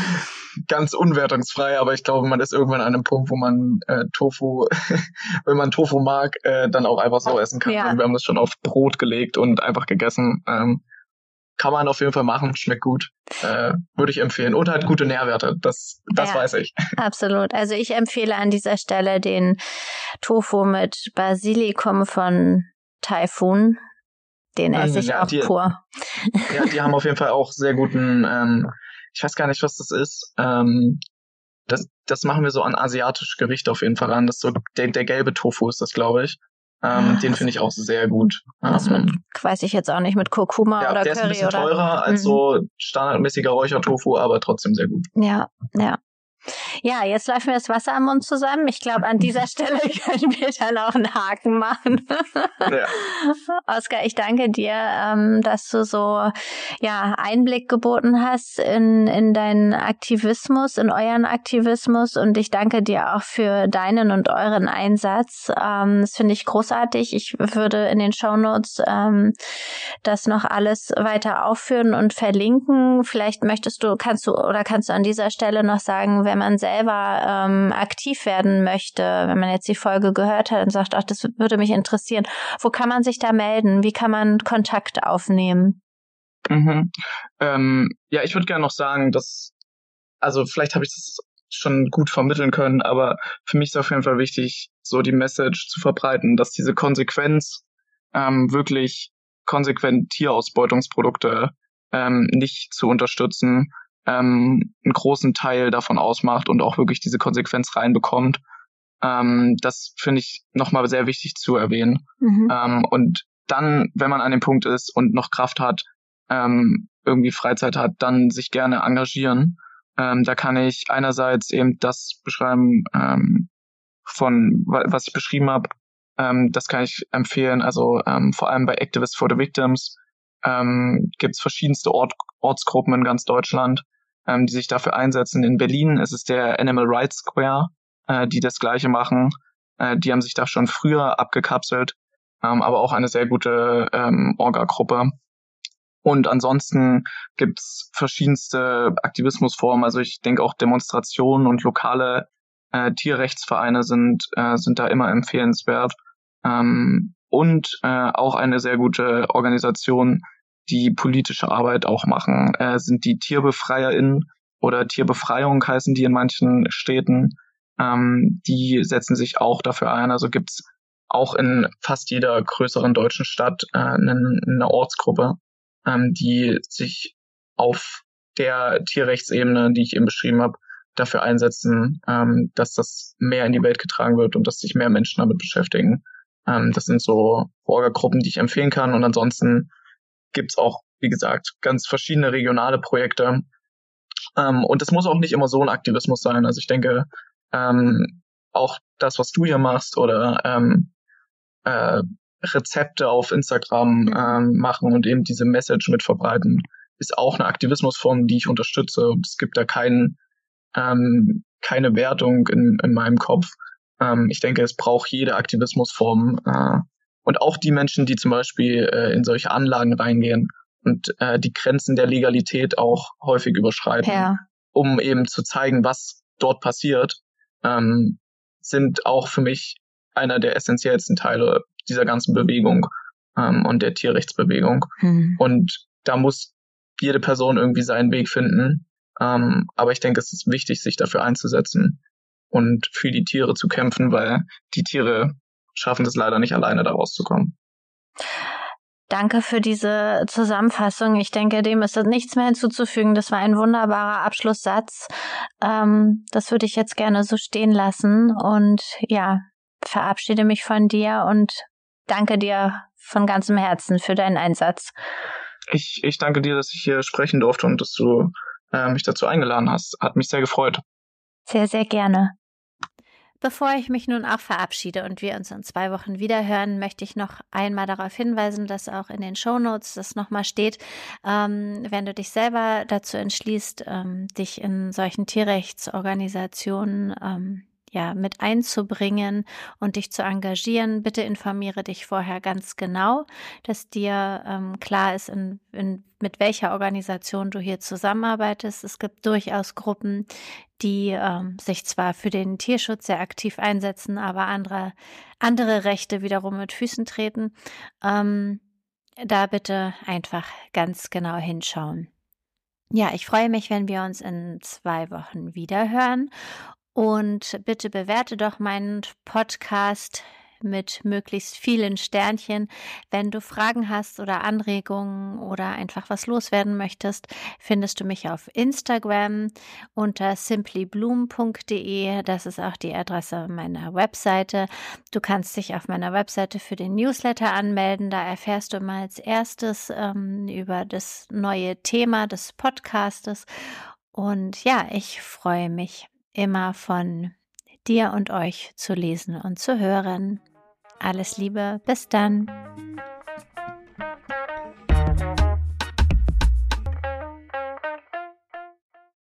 ganz unwertungsfrei, aber ich glaube, man ist irgendwann an einem Punkt, wo man äh, Tofu, wenn man Tofu mag, äh, dann auch einfach so essen kann. Ja. Wir haben das schon auf Brot gelegt und einfach gegessen. Ähm, kann man auf jeden Fall machen, schmeckt gut. Äh, Würde ich empfehlen. Und hat gute Nährwerte, das, das ja, weiß ich. Absolut. Also ich empfehle an dieser Stelle den Tofu mit Basilikum von Typhoon. Den esse ich ja, auch die, pur. Ja, die haben auf jeden Fall auch sehr guten, ähm, ich weiß gar nicht, was das ist. Ähm, das, das machen wir so an asiatische Gerichte auf jeden Fall an. Das so der, der gelbe Tofu ist das, glaube ich. Ähm, ah, den finde ich auch sehr gut. Das mit, ähm, weiß ich jetzt auch nicht, mit Kurkuma ja, oder der Curry. Der ist ein bisschen oder? teurer als mhm. so standardmäßiger Räuchertofu, aber trotzdem sehr gut. Ja, ja. Ja, jetzt läuft mir das Wasser am Mund zusammen. Ich glaube, an dieser Stelle können wir dann auch einen Haken machen. ja. Oskar, ich danke dir, ähm, dass du so ja Einblick geboten hast in, in deinen Aktivismus, in euren Aktivismus und ich danke dir auch für deinen und euren Einsatz. Ähm, das finde ich großartig. Ich würde in den Shownotes ähm, das noch alles weiter aufführen und verlinken. Vielleicht möchtest du, kannst du oder kannst du an dieser Stelle noch sagen, wenn man selber ähm, aktiv werden möchte, wenn man jetzt die Folge gehört hat und sagt, ach, das würde mich interessieren, wo kann man sich da melden? Wie kann man Kontakt aufnehmen? Mhm. Ähm, ja, ich würde gerne noch sagen, dass, also vielleicht habe ich das schon gut vermitteln können, aber für mich ist auf jeden Fall wichtig, so die Message zu verbreiten, dass diese Konsequenz ähm, wirklich konsequent Tierausbeutungsprodukte ähm, nicht zu unterstützen, ähm, einen großen Teil davon ausmacht und auch wirklich diese Konsequenz reinbekommt. Ähm, das finde ich nochmal sehr wichtig zu erwähnen. Mhm. Ähm, und dann, wenn man an dem Punkt ist und noch Kraft hat, ähm, irgendwie Freizeit hat, dann sich gerne engagieren. Ähm, da kann ich einerseits eben das beschreiben ähm, von was ich beschrieben habe. Ähm, das kann ich empfehlen. Also ähm, vor allem bei Activists for the Victims ähm, gibt es verschiedenste Ort Ortsgruppen in ganz Deutschland, ähm, die sich dafür einsetzen. In Berlin ist es der Animal Rights Square, äh, die das Gleiche machen. Äh, die haben sich da schon früher abgekapselt, ähm, aber auch eine sehr gute ähm, Orga-Gruppe. Und ansonsten gibt's verschiedenste Aktivismusformen. Also ich denke auch Demonstrationen und lokale äh, Tierrechtsvereine sind, äh, sind da immer empfehlenswert. Ähm, und äh, auch eine sehr gute Organisation, die politische Arbeit auch machen, äh, sind die TierbefreierInnen oder Tierbefreiung heißen die in manchen Städten. Ähm, die setzen sich auch dafür ein. Also gibt's auch in fast jeder größeren deutschen Stadt äh, eine, eine Ortsgruppe, ähm, die sich auf der Tierrechtsebene, die ich eben beschrieben habe, dafür einsetzen, ähm, dass das mehr in die Welt getragen wird und dass sich mehr Menschen damit beschäftigen. Ähm, das sind so Orga-Gruppen, die ich empfehlen kann. Und ansonsten gibt's auch, wie gesagt, ganz verschiedene regionale Projekte. Ähm, und es muss auch nicht immer so ein Aktivismus sein. Also ich denke, ähm, auch das, was du hier machst oder ähm, äh, Rezepte auf Instagram mhm. ähm, machen und eben diese Message mit verbreiten, ist auch eine Aktivismusform, die ich unterstütze. Es gibt da keinen, ähm, keine Wertung in, in meinem Kopf. Ähm, ich denke, es braucht jede Aktivismusform äh, und auch die Menschen, die zum Beispiel äh, in solche Anlagen reingehen und äh, die Grenzen der Legalität auch häufig überschreiten, ja. um eben zu zeigen, was dort passiert, ähm, sind auch für mich einer der essentiellsten Teile dieser ganzen Bewegung ähm, und der Tierrechtsbewegung. Hm. Und da muss jede Person irgendwie seinen Weg finden. Ähm, aber ich denke, es ist wichtig, sich dafür einzusetzen und für die Tiere zu kämpfen, weil die Tiere schaffen es leider nicht alleine, da rauszukommen. Danke für diese Zusammenfassung. Ich denke, dem ist nichts mehr hinzuzufügen. Das war ein wunderbarer Abschlusssatz. Ähm, das würde ich jetzt gerne so stehen lassen und ja, verabschiede mich von dir und danke dir von ganzem Herzen für deinen Einsatz. Ich, ich danke dir, dass ich hier sprechen durfte und dass du äh, mich dazu eingeladen hast. Hat mich sehr gefreut. Sehr, sehr gerne. Bevor ich mich nun auch verabschiede und wir uns in zwei Wochen wieder hören, möchte ich noch einmal darauf hinweisen, dass auch in den Shownotes das nochmal steht, ähm, wenn du dich selber dazu entschließt, ähm, dich in solchen Tierrechtsorganisationen ähm, ja, mit einzubringen und dich zu engagieren. Bitte informiere dich vorher ganz genau, dass dir ähm, klar ist, in, in, mit welcher Organisation du hier zusammenarbeitest. Es gibt durchaus Gruppen, die ähm, sich zwar für den Tierschutz sehr aktiv einsetzen, aber andere, andere Rechte wiederum mit Füßen treten. Ähm, da bitte einfach ganz genau hinschauen. Ja, ich freue mich, wenn wir uns in zwei Wochen wieder hören und bitte bewerte doch meinen Podcast mit möglichst vielen Sternchen. Wenn du Fragen hast oder Anregungen oder einfach was loswerden möchtest, findest du mich auf Instagram unter simplybloom.de. Das ist auch die Adresse meiner Webseite. Du kannst dich auf meiner Webseite für den Newsletter anmelden. Da erfährst du mal als erstes ähm, über das neue Thema des Podcastes. Und ja, ich freue mich immer von dir und euch zu lesen und zu hören. Alles Liebe, bis dann.